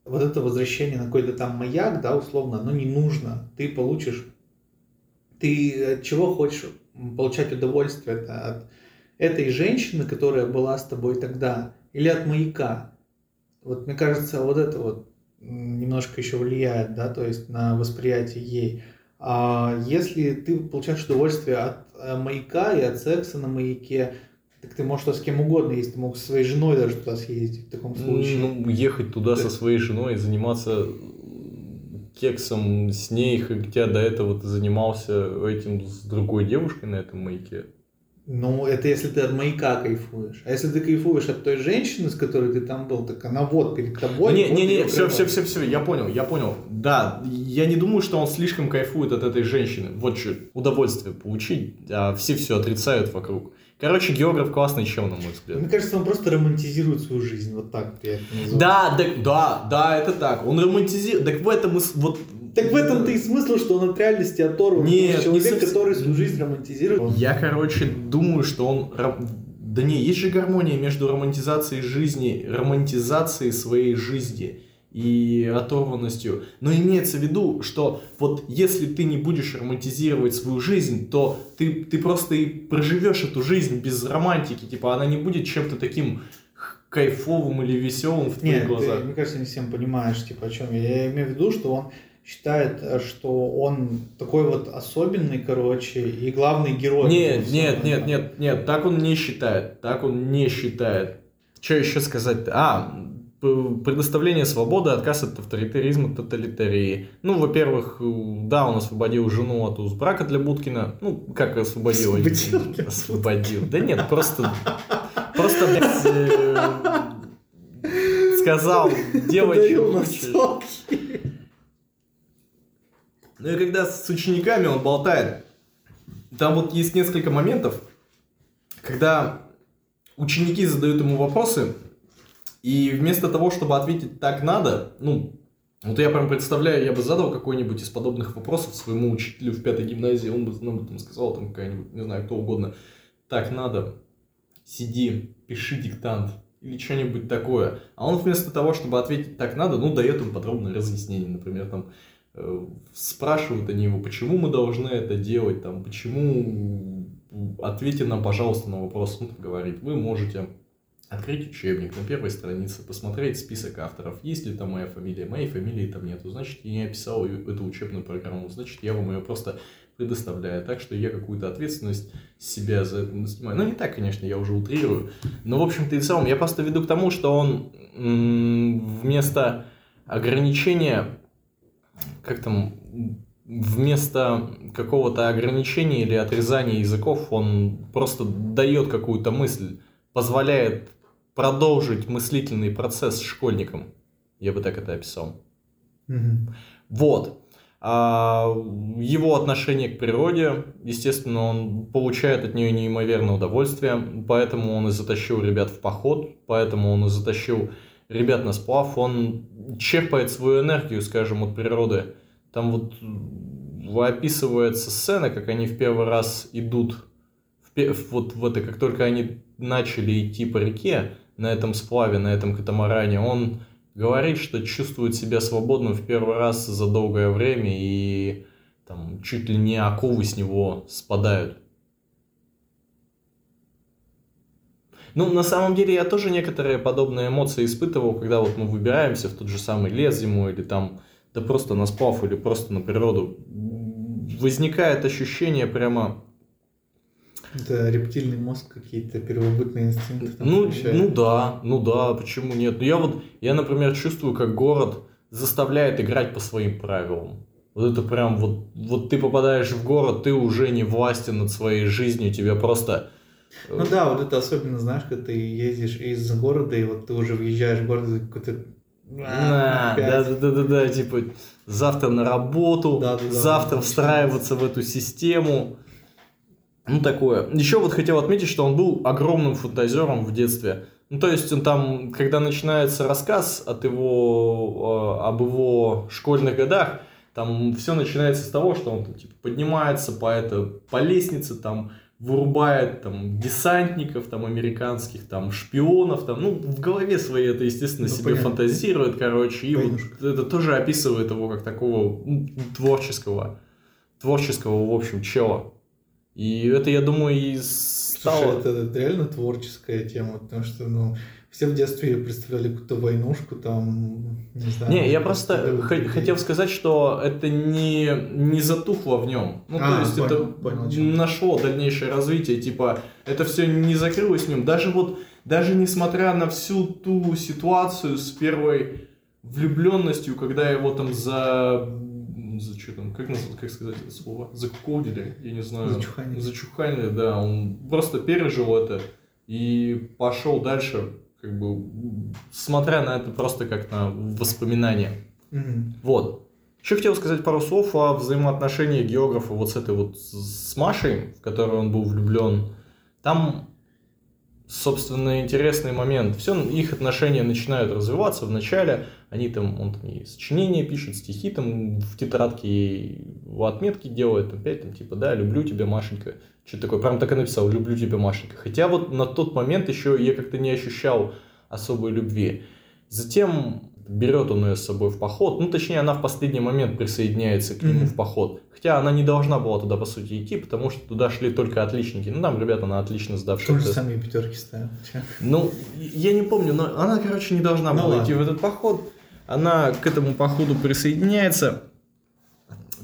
вот это возвращение на какой-то там маяк, да, условно, оно не нужно. Ты получишь... Ты от чего хочешь получать удовольствие? Это от этой женщины, которая была с тобой тогда, или от маяка? Вот мне кажется, вот это вот немножко еще влияет, да, то есть на восприятие ей. А если ты получаешь удовольствие от э, маяка и от секса на маяке, так ты можешь туда с кем угодно, если ты мог со своей женой даже туда съездить в таком случае. Ну, ехать туда со своей женой и заниматься кексом с ней, хотя до этого ты занимался этим с другой девушкой на этом маяке. Ну, это если ты от маяка кайфуешь. А если ты кайфуешь от той женщины, с которой ты там был, так она вот перед тобой. не, вот не, не, все, все, все, все, я понял, я понял. Да, я не думаю, что он слишком кайфует от этой женщины. Вот что, удовольствие получить, а все все отрицают вокруг. Короче, географ классный чел, на мой взгляд. Мне кажется, он просто романтизирует свою жизнь. Вот так я это назову. Да, да, да, да, это так. Он романтизирует. Так в этом вот. Так в этом-то и смысл, что он от реальности оторван. Нет, что не человек, совсем. который свою жизнь романтизирует. Я, короче, думаю, что он... Да не, есть же гармония между романтизацией жизни, романтизацией своей жизни и оторванностью. Но имеется в виду, что вот если ты не будешь романтизировать свою жизнь, то ты, ты просто и проживешь эту жизнь без романтики. Типа она не будет чем-то таким кайфовым или веселым в твоих Нет, глазах. ты, мне кажется, не всем понимаешь, типа, о чем я. Я имею в виду, что он считает, э, что он такой вот особенный, короче, и главный герой. Нет, нет, нет, нет, нет, так он не считает, так он не считает. Что еще сказать? А, предоставление свободы, отказ от авторитаризма, тоталитарии. Ну, во-первых, да, он освободил жену от уз брака для Будкина. Ну, как освободил? Освободил? Освободил. Да нет, просто... Просто, блядь, э, сказал, хочешь. Ну и когда с учениками он болтает, там вот есть несколько моментов, когда ученики задают ему вопросы, и вместо того, чтобы ответить так надо, ну, вот я прям представляю, я бы задал какой-нибудь из подобных вопросов своему учителю в пятой гимназии, он бы нам там сказал, там какая-нибудь, не знаю, кто угодно, так надо, сиди, пиши диктант или что-нибудь такое. А он вместо того, чтобы ответить так надо, ну, дает им подробное разъяснение, например, там, спрашивают они его, почему мы должны это делать, там, почему, ответьте нам, пожалуйста, на вопрос, он говорит, вы можете открыть учебник на первой странице, посмотреть список авторов, есть ли там моя фамилия, моей фамилии там нету, значит, я не описал эту учебную программу, значит, я вам ее просто предоставляю, так что я какую-то ответственность себя за это снимаю. Ну, не так, конечно, я уже утрирую, но, в общем-то, и в целом, я просто веду к тому, что он вместо ограничения, как там, вместо какого-то ограничения или отрезания языков, он просто дает какую-то мысль, позволяет продолжить мыслительный процесс школьникам. Я бы так это описал. Мгм. Вот. А его отношение к природе, естественно, он получает от нее неимоверное удовольствие, поэтому он и затащил ребят в поход, поэтому он и затащил ребят на сплав, он черпает свою энергию, скажем, от природы. Там вот описывается сцена, как они в первый раз идут в вот в это, как только они начали идти по реке на этом сплаве, на этом катамаране, он говорит, что чувствует себя свободным в первый раз за долгое время и там чуть ли не оковы с него спадают. Ну, на самом деле, я тоже некоторые подобные эмоции испытывал, когда вот мы выбираемся в тот же самый лес зимой, или там, да просто на сплав, или просто на природу. Возникает ощущение прямо Это рептильный мозг, какие-то первобытные инстинкты. Ну, включает. ну да, ну да, почему нет? Ну я вот, я, например, чувствую, как город заставляет играть по своим правилам. Вот это прям вот, вот ты попадаешь в город, ты уже не властен над своей жизнью, тебя просто... Ну да, вот это особенно, знаешь, когда ты ездишь из города, и вот ты уже въезжаешь в город, какой-то... Да, опять. да, да, да, да, да, типа завтра на работу, да, да, завтра да, встраиваться в эту систему. Ну, такое. Еще вот хотел отметить, что он был огромным фантазером в детстве. Ну, то есть, он там, когда начинается рассказ от его, э, об его школьных годах, там все начинается с того, что он там, типа, поднимается по, это, по лестнице, там, вырубает там десантников там американских, там шпионов, там, ну, в голове своей это, естественно, Ну, себе понятно. фантазирует, короче, и вот Войнушка. это тоже описывает его как такого ну, творческого, творческого, в общем, чела. И это, я думаю, и стало... Слушай, это, это реально творческая тема, потому что, ну, все в детстве представляли какую-то войнушку, там, не знаю. Не, я какие-то просто х- хотел сказать, что это не, не затухло в нем. Ну, А, то есть понял, это понял, нашло дальнейшее развитие, типа, это все не закрылось в нем. Даже вот, даже несмотря на всю ту ситуацию с первой влюбленностью, когда его там за... За что там, как, назвать, как сказать это слово? Закуколдили, я не знаю. Зачуханили. Зачуханили, да. Он просто пережил это и пошел дальше, как бы, смотря на это просто как на воспоминания. Мгм. Вот. Еще хотел сказать пару слов о взаимоотношении географа вот с этой вот с Машей, в которую он был влюблен. Там, собственно, интересный момент. Все их отношения начинают развиваться. Вначале они там, он там и сочинения пишет, стихи там в тетрадке ей отметки делает, опять там типа, да, люблю тебя, Машенька. Что-то такое, прям так и написал, люблю тебя, Машенька. Хотя вот на тот момент еще я как-то не ощущал особой любви. Затем берет он ее с собой в поход, ну точнее она в последний момент присоединяется к нему Мгм. в поход. Хотя она не должна была туда по сути идти, потому что туда шли только отличники. Ну там ребята на отлично сдавшие Тоже тест. самые пятерки ставят. Ну, я не помню, но она, короче, не должна Ну была ладно. идти в этот поход. Она к этому походу присоединяется.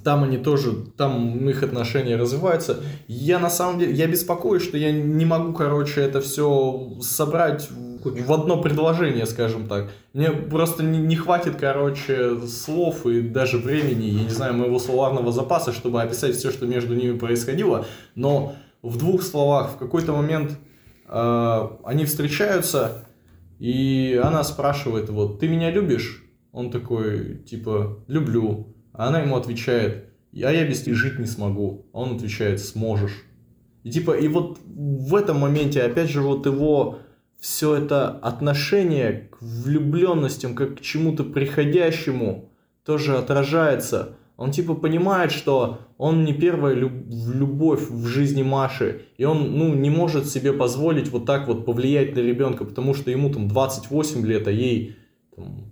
Там они тоже, там их отношения развиваются. Я на самом деле, я беспокоюсь, что я не могу, короче, это все собрать в одно предложение, скажем так. Мне просто не, не хватит, короче, слов и даже времени, я не знаю, моего словарного запаса, чтобы описать все, что между ними происходило. Но в двух словах, в какой-то момент э, они встречаются, и она спрашивает, вот, ты меня любишь? Он такой, типа, люблю. А она ему отвечает, а я без тебя жить не смогу. А он отвечает, сможешь. И типа, и вот в этом моменте, опять же, вот его все это отношение к влюбленностям, как к чему-то приходящему, тоже отражается. Он типа понимает, что он не первая люб- любовь в жизни Маши, и он ну, не может себе позволить вот так вот повлиять на ребенка, потому что ему там 28 лет, а ей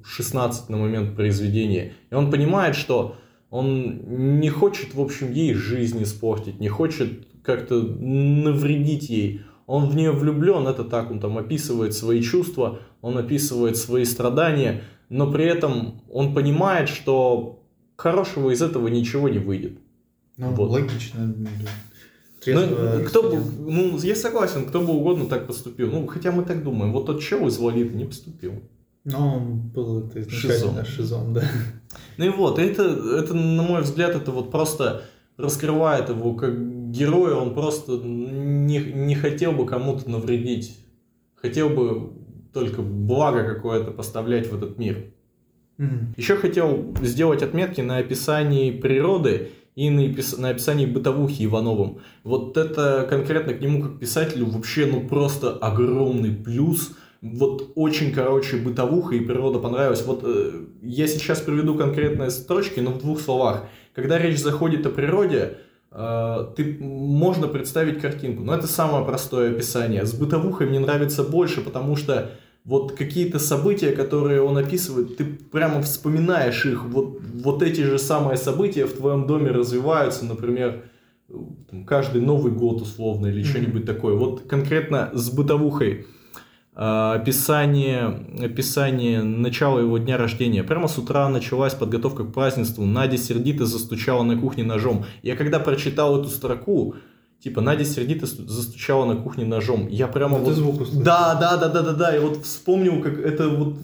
16 на момент произведения. И он понимает, что он не хочет, в общем, ей жизнь испортить, не хочет как-то навредить ей. Он в нее влюблен, это так, он там описывает свои чувства, он описывает свои страдания, но при этом он понимает, что хорошего из этого ничего не выйдет. Ну, Вот. логично. Ну, кто бы, ну, я согласен, кто бы угодно так поступил. Ну, хотя мы так думаем, вот тот чел из Лолиты не поступил. Но он был это изначально шизом, да. Ну и вот, это, это, на мой взгляд, это вот просто раскрывает его как героя, он просто не, не хотел бы кому-то навредить, хотел бы только благо какое-то поставлять в этот мир. Мгм. Еще хотел сделать отметки на описании природы и на, опис- на описании бытовухи Ивановым. Вот это конкретно к нему как писателю вообще ну просто огромный плюс. Вот очень, короче, бытовуха и природа понравилась. Вот э, я сейчас приведу конкретные строчки, но в двух словах. Когда речь заходит о природе, э, ты можно представить картинку. Но это самое простое описание. С бытовухой мне нравится больше, потому что вот какие-то события, которые он описывает, ты прямо вспоминаешь их. Вот, вот эти же самые события в твоем доме развиваются, например, э, каждый Новый год условно или Мгм. что-нибудь такое. Вот конкретно с бытовухой описание, описание начала его дня рождения. Прямо с утра началась подготовка к празднеству. Надя сердито застучала на кухне ножом. Я когда прочитал эту строку, типа Надя сердито сту- застучала на кухне ножом, я прямо Ты вот... звук услышал? Да, да, да, да, да, да. Я вот вспомнил, как это вот.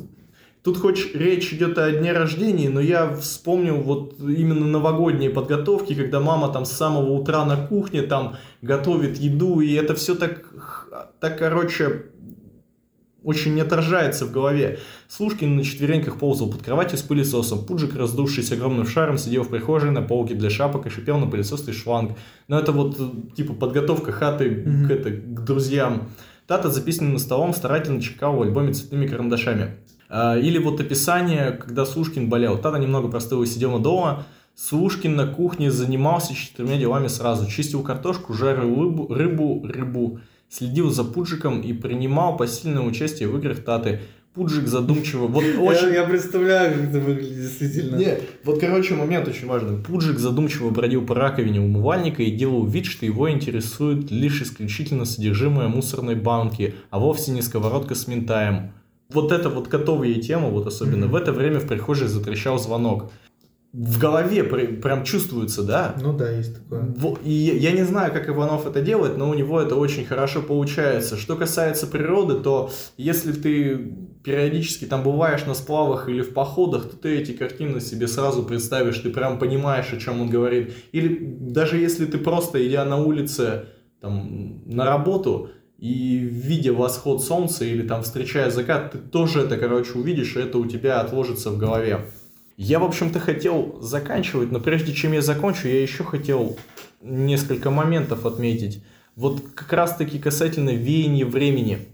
Тут хоть речь идет о дне рождения, но я вспомнил вот именно новогодние подготовки, когда мама там с самого утра на кухне там готовит еду, и это все так, так, короче, очень не отражается в голове. Слушкин на четвереньках ползал под кроватью с пылесосом. Пуджик, раздувшись огромным шаром, сидел в прихожей на полке для шапок и шипел на пылесосный шланг. Но это вот, э, типа, подготовка хаты Мгм. к, это, к друзьям. Тата, записанный на столом, старательно чекал в альбоме цветными карандашами. А, Или вот описание, когда Слушкин болел. Тата немного простыл и сидел дома. Слушкин на кухне занимался четырьмя делами сразу. Чистил картошку, жарил рыбу, рыбу, рыбу. Следил за Пуджиком и принимал посильное участие в играх Таты. Пуджик задумчиво... Вот очень... Я, я представляю, как это выглядит действительно. Не, вот, короче, момент очень важный. Пуджик задумчиво бродил по раковине умывальника и делал вид, что его интересует лишь исключительно содержимое мусорной банки, а вовсе не сковородка с ментаем. Вот это вот готовые темы, вот особенно Мгм. в это время в прихожей затрещал звонок. В голове прям чувствуется, да? Ну да, есть такое. И я я не знаю, как Иванов это делает, но у него это очень хорошо получается. Что касается природы, то если ты периодически там бываешь на сплавах или в походах, то ты эти картины себе сразу представишь, ты прям понимаешь, о чем он говорит. Или даже если ты просто идя на улице там, на работу и видя восход солнца или там встречая закат, ты тоже это, короче, увидишь, и это у тебя отложится в голове. Я, в общем-то, хотел заканчивать, но прежде чем я закончу, я еще хотел несколько моментов отметить. Вот как раз-таки касательно веяния времени.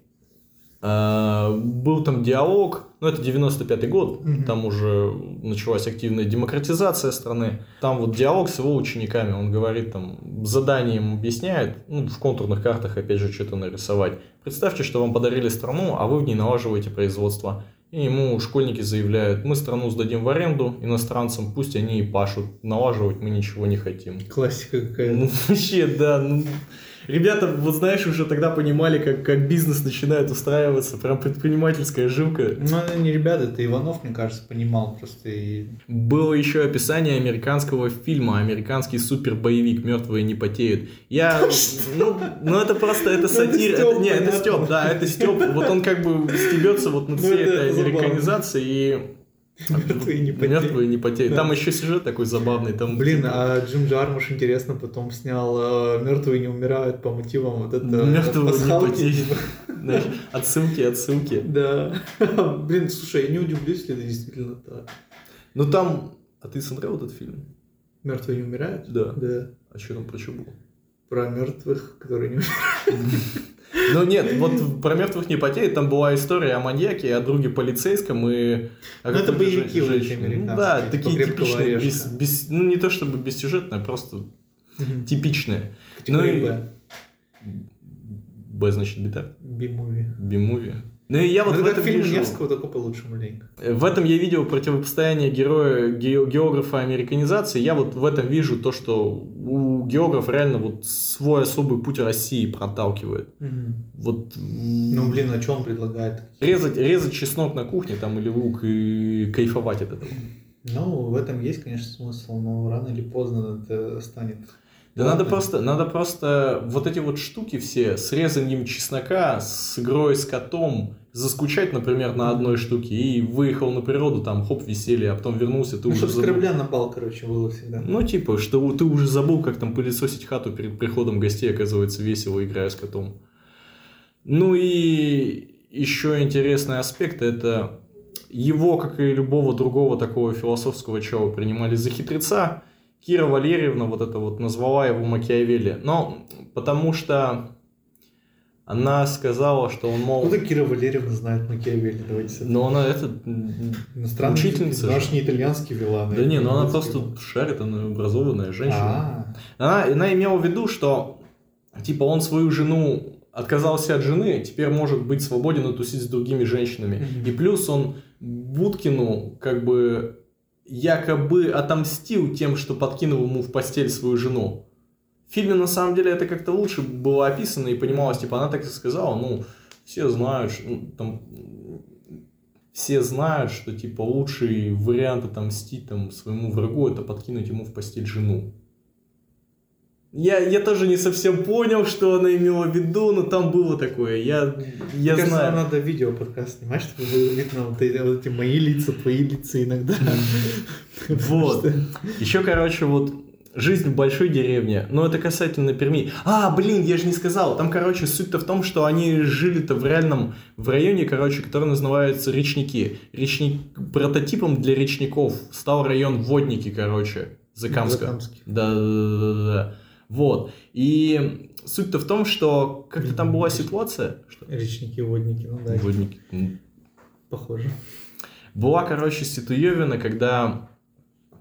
А, Был там диалог, ну это 95-й год, Мгм. там уже началась активная демократизация страны. Там вот диалог с его учениками, он говорит там, заданием объясняет, ну, в контурных картах опять же что-то нарисовать. Представьте, что вам подарили страну, а вы в ней налаживаете производство. И ему школьники заявляют, мы страну сдадим в аренду иностранцам, пусть они и пашут, налаживать мы ничего не хотим. Классика какая-то. Ну, вообще, да. Ну, Ребята, вот знаешь, уже тогда понимали, как, как бизнес начинает устраиваться, прям предпринимательская жилка. Ну, не ребята, это Иванов, мне кажется, понимал просто. И... Было еще описание американского фильма, американский супер-боевик «Мертвые не потеют». Я, ну, ну это просто, это сатира. Это, не, это Степ, да, это Степ. Вот он как бы стебется вот над всей этой американизацией и Мертвые не потеют. Мертвые не потеют. Там еще сюжет такой забавный. Там... Блин, а Джим Джармуш, интересно, потом снял «Мертвые не умирают» по мотивам вот это Мертвые не потеют. Отсылки, отсылки. Да. Блин, слушай, я не удивлюсь, если это действительно так. Ну там... А ты смотрел этот фильм? «Мертвые не умирают»? Да. Да. А что там про что было? Про мертвых, которые не умирают. Ну нет, вот про мертвых не потеет, там была история о маньяке, о друге полицейском и... Ну это боевики эти Ну да, такие типичные, без, без, ну не то чтобы бессюжетные, просто Мгм. типичные. Ну и- Б. Б значит бита, Би-муви. би-муви. Ну и я вот Ну, в это этом фильм вижу... Невского только получше маленько. В этом я видел противопостояние героя ге- географа американизации. Я вот в этом вижу то, что у географа реально вот свой особый путь России проталкивает. Вот Ну, блин, а что он предлагает? резать, резать чеснок на кухне там или лук и кайфовать от этого. Ну, в этом есть, конечно, смысл, но рано или поздно это станет. Да надо просто, надо просто вот эти вот штуки все с резанием чеснока, с игрой с котом, заскучать, например, на одной штуке и выехал на природу, там, хоп, веселье, а потом вернулся, ты Ну, уже забыл. корабля на бал, короче, было всегда. Ну, типа, что ты уже забыл, как там пылесосить хату перед приходом гостей, оказывается, весело, играя с котом. Ну и еще интересный аспект, это его, как и любого другого такого философского чела, принимали за хитреца. Кира Валерьевна вот это вот назвала его Макиавелли. Но потому что она сказала, что он, мол... Откуда Кира Валерьевна знает Макиавелли? Давайте. Но она это... м, Иностранный учительница ж не итальянский вела. Да не, ну она просто шарит, она образованная женщина. А, Она, она имела в виду, что типа он свою жену отказался от жены, теперь может быть свободен и тусить с другими женщинами. И плюс он Будкину как бы якобы отомстил тем, что подкинул ему в постель свою жену. В фильме на самом деле это как-то лучше было описано и понималось, типа она так и сказала, ну, все знают, ну, там, все знают, что типа лучший вариант отомстить там своему врагу это подкинуть ему в постель жену. Я, я тоже не совсем понял, что она имела в виду, но там было такое. Я, я Мне кажется, знаю. нам надо видео подкаст снимать, чтобы было видно вот эти, вот эти мои лица, твои лица иногда. Вот. Еще, короче, вот жизнь в большой деревне. Но это касательно Перми. А, блин, я же не сказал. Там, короче, суть-то в том, что они жили-то в реальном, в районе, короче, который называется Речники. Речник, прототипом для речников стал район Водники, короче, Закамска. Закамский. Да, да, да, да, да. Вот. И суть-то в том, что как-то там была ситуация... Что? Речники, водники, ну да, Водники. Похоже. была, короче, ситуевина, когда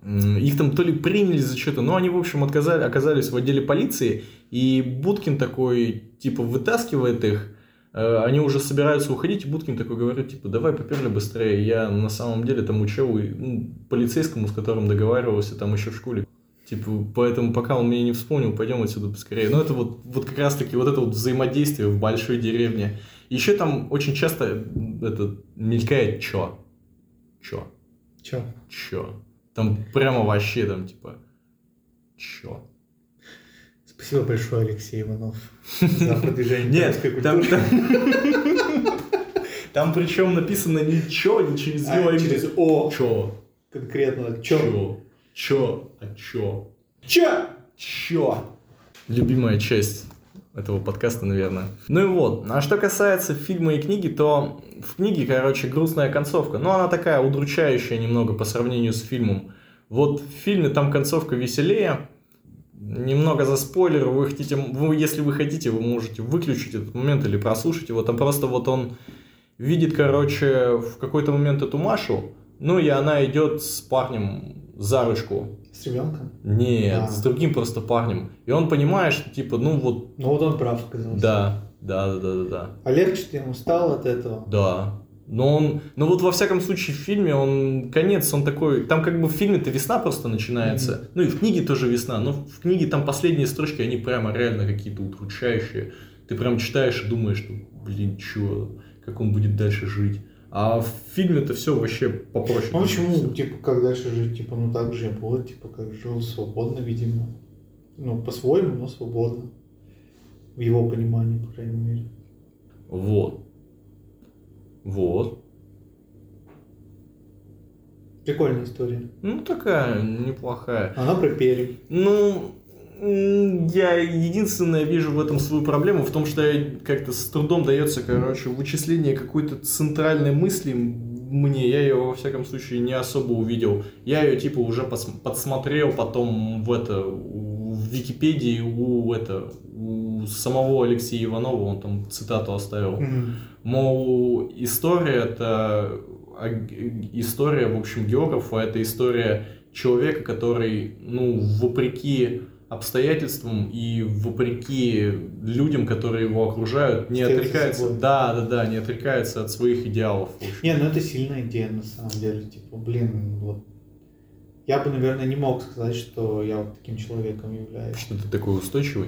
их там то ли приняли за что-то, но они, в общем, отказали, оказались в отделе полиции, и Будкин такой, типа, вытаскивает их, э, они уже собираются уходить, и Будкин такой говорит, типа, давай поперли быстрее, я на самом деле там и, ну, полицейскому, с которым договаривался там еще в школе. Типа, поэтому пока он меня не вспомнил, пойдем отсюда поскорее. Но это вот, вот как раз-таки вот это вот взаимодействие в большой деревне. Еще там очень часто это мелькает чё. Чё. Че? Чё? Там прямо вообще там типа чё? Спасибо большое, Алексей Иванов, за продвижение Нет, там, там, там причем написано чё, не через А, ё, а через именно О. чё. Конкретно. Че? Чё. Чё, а чё? Че? Чё? Любимая часть этого подкаста, наверное. Ну и вот. А что касается фильма и книги, то в книге, короче, грустная концовка. Но она такая удручающая немного по сравнению с фильмом. Вот в фильме там концовка веселее. Немного за спойлер, вы хотите, вы, если вы хотите, вы можете выключить этот момент или прослушать его. Там просто вот он видит, короче, в какой-то момент эту Машу, ну и она идет с парнем за ручку. С ребенком? Нет, А. с другим просто парнем. И он понимает, что типа, ну вот, Ну вот он прав оказался. да, да, да, да, да, да. А легче ему стало от этого? Да, Но он, ну вот во всяком случае в фильме он конец, он такой, там как бы в фильме-то весна просто начинается, mm-hmm. ну и в книге тоже весна, но в книге там последние строчки, они прямо реально какие-то удручающие. Ты прям читаешь и думаешь, что, блин, чё, как он будет дальше жить. А в фильме-то все вообще попроще. Ну почему, типа, как дальше жить, типа, ну так же было, типа, как жил свободно, видимо. Ну, по-своему, но свободно. В его понимании, по крайней мере. Вот. Вот. Прикольная история. Ну, такая неплохая. Она про Пермь. Ну, я единственное вижу в этом свою проблему, в том, что как-то с трудом дается, короче, вычисление какой-то центральной мысли мне, я ее, во всяком случае, не особо увидел. Я ее, типа, уже подсмотрел потом в это, в Википедии у, это, у самого Алексея Иванова, он там цитату оставил. Mm-hmm. Мол, история это история, в общем, географа, это история человека, который, ну, вопреки обстоятельствам и вопреки людям, которые его окружают, не Стоит отрекается, да, да, да, не отрекается от своих идеалов. Не, ну это сильная идея на самом деле, типа, блин, вот я бы, наверное, не мог сказать, что я вот таким человеком являюсь. Что ты такой устойчивый?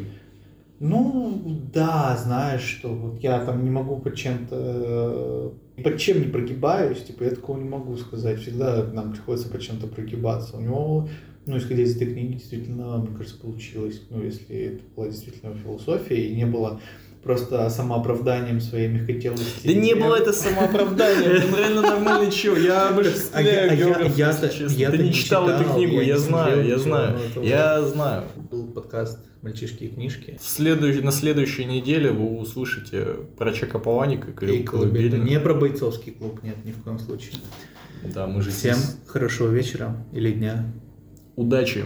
Ну, да, знаешь, что вот я там не могу под чем-то, под чем не прогибаюсь, типа, я такого не могу сказать. Всегда нам приходится под чем-то прогибаться. У него ну, исходя из этой книги, действительно, мне кажется, получилось. Ну, если это была действительно философия и не было просто самооправданием своей мягкотелости. Да не было это самооправданием, он реально нормальный чел. Я обожествляю географа, честно. Ты не читал эту книгу, я знаю, я знаю, я знаю. Был подкаст «Мальчишки и книжки». На следующей неделе вы услышите про Чека Паланика и Колыбельную. Не про бойцовский клуб, нет, ни в коем случае. Да, мы же Всем хорошего вечера или дня удачи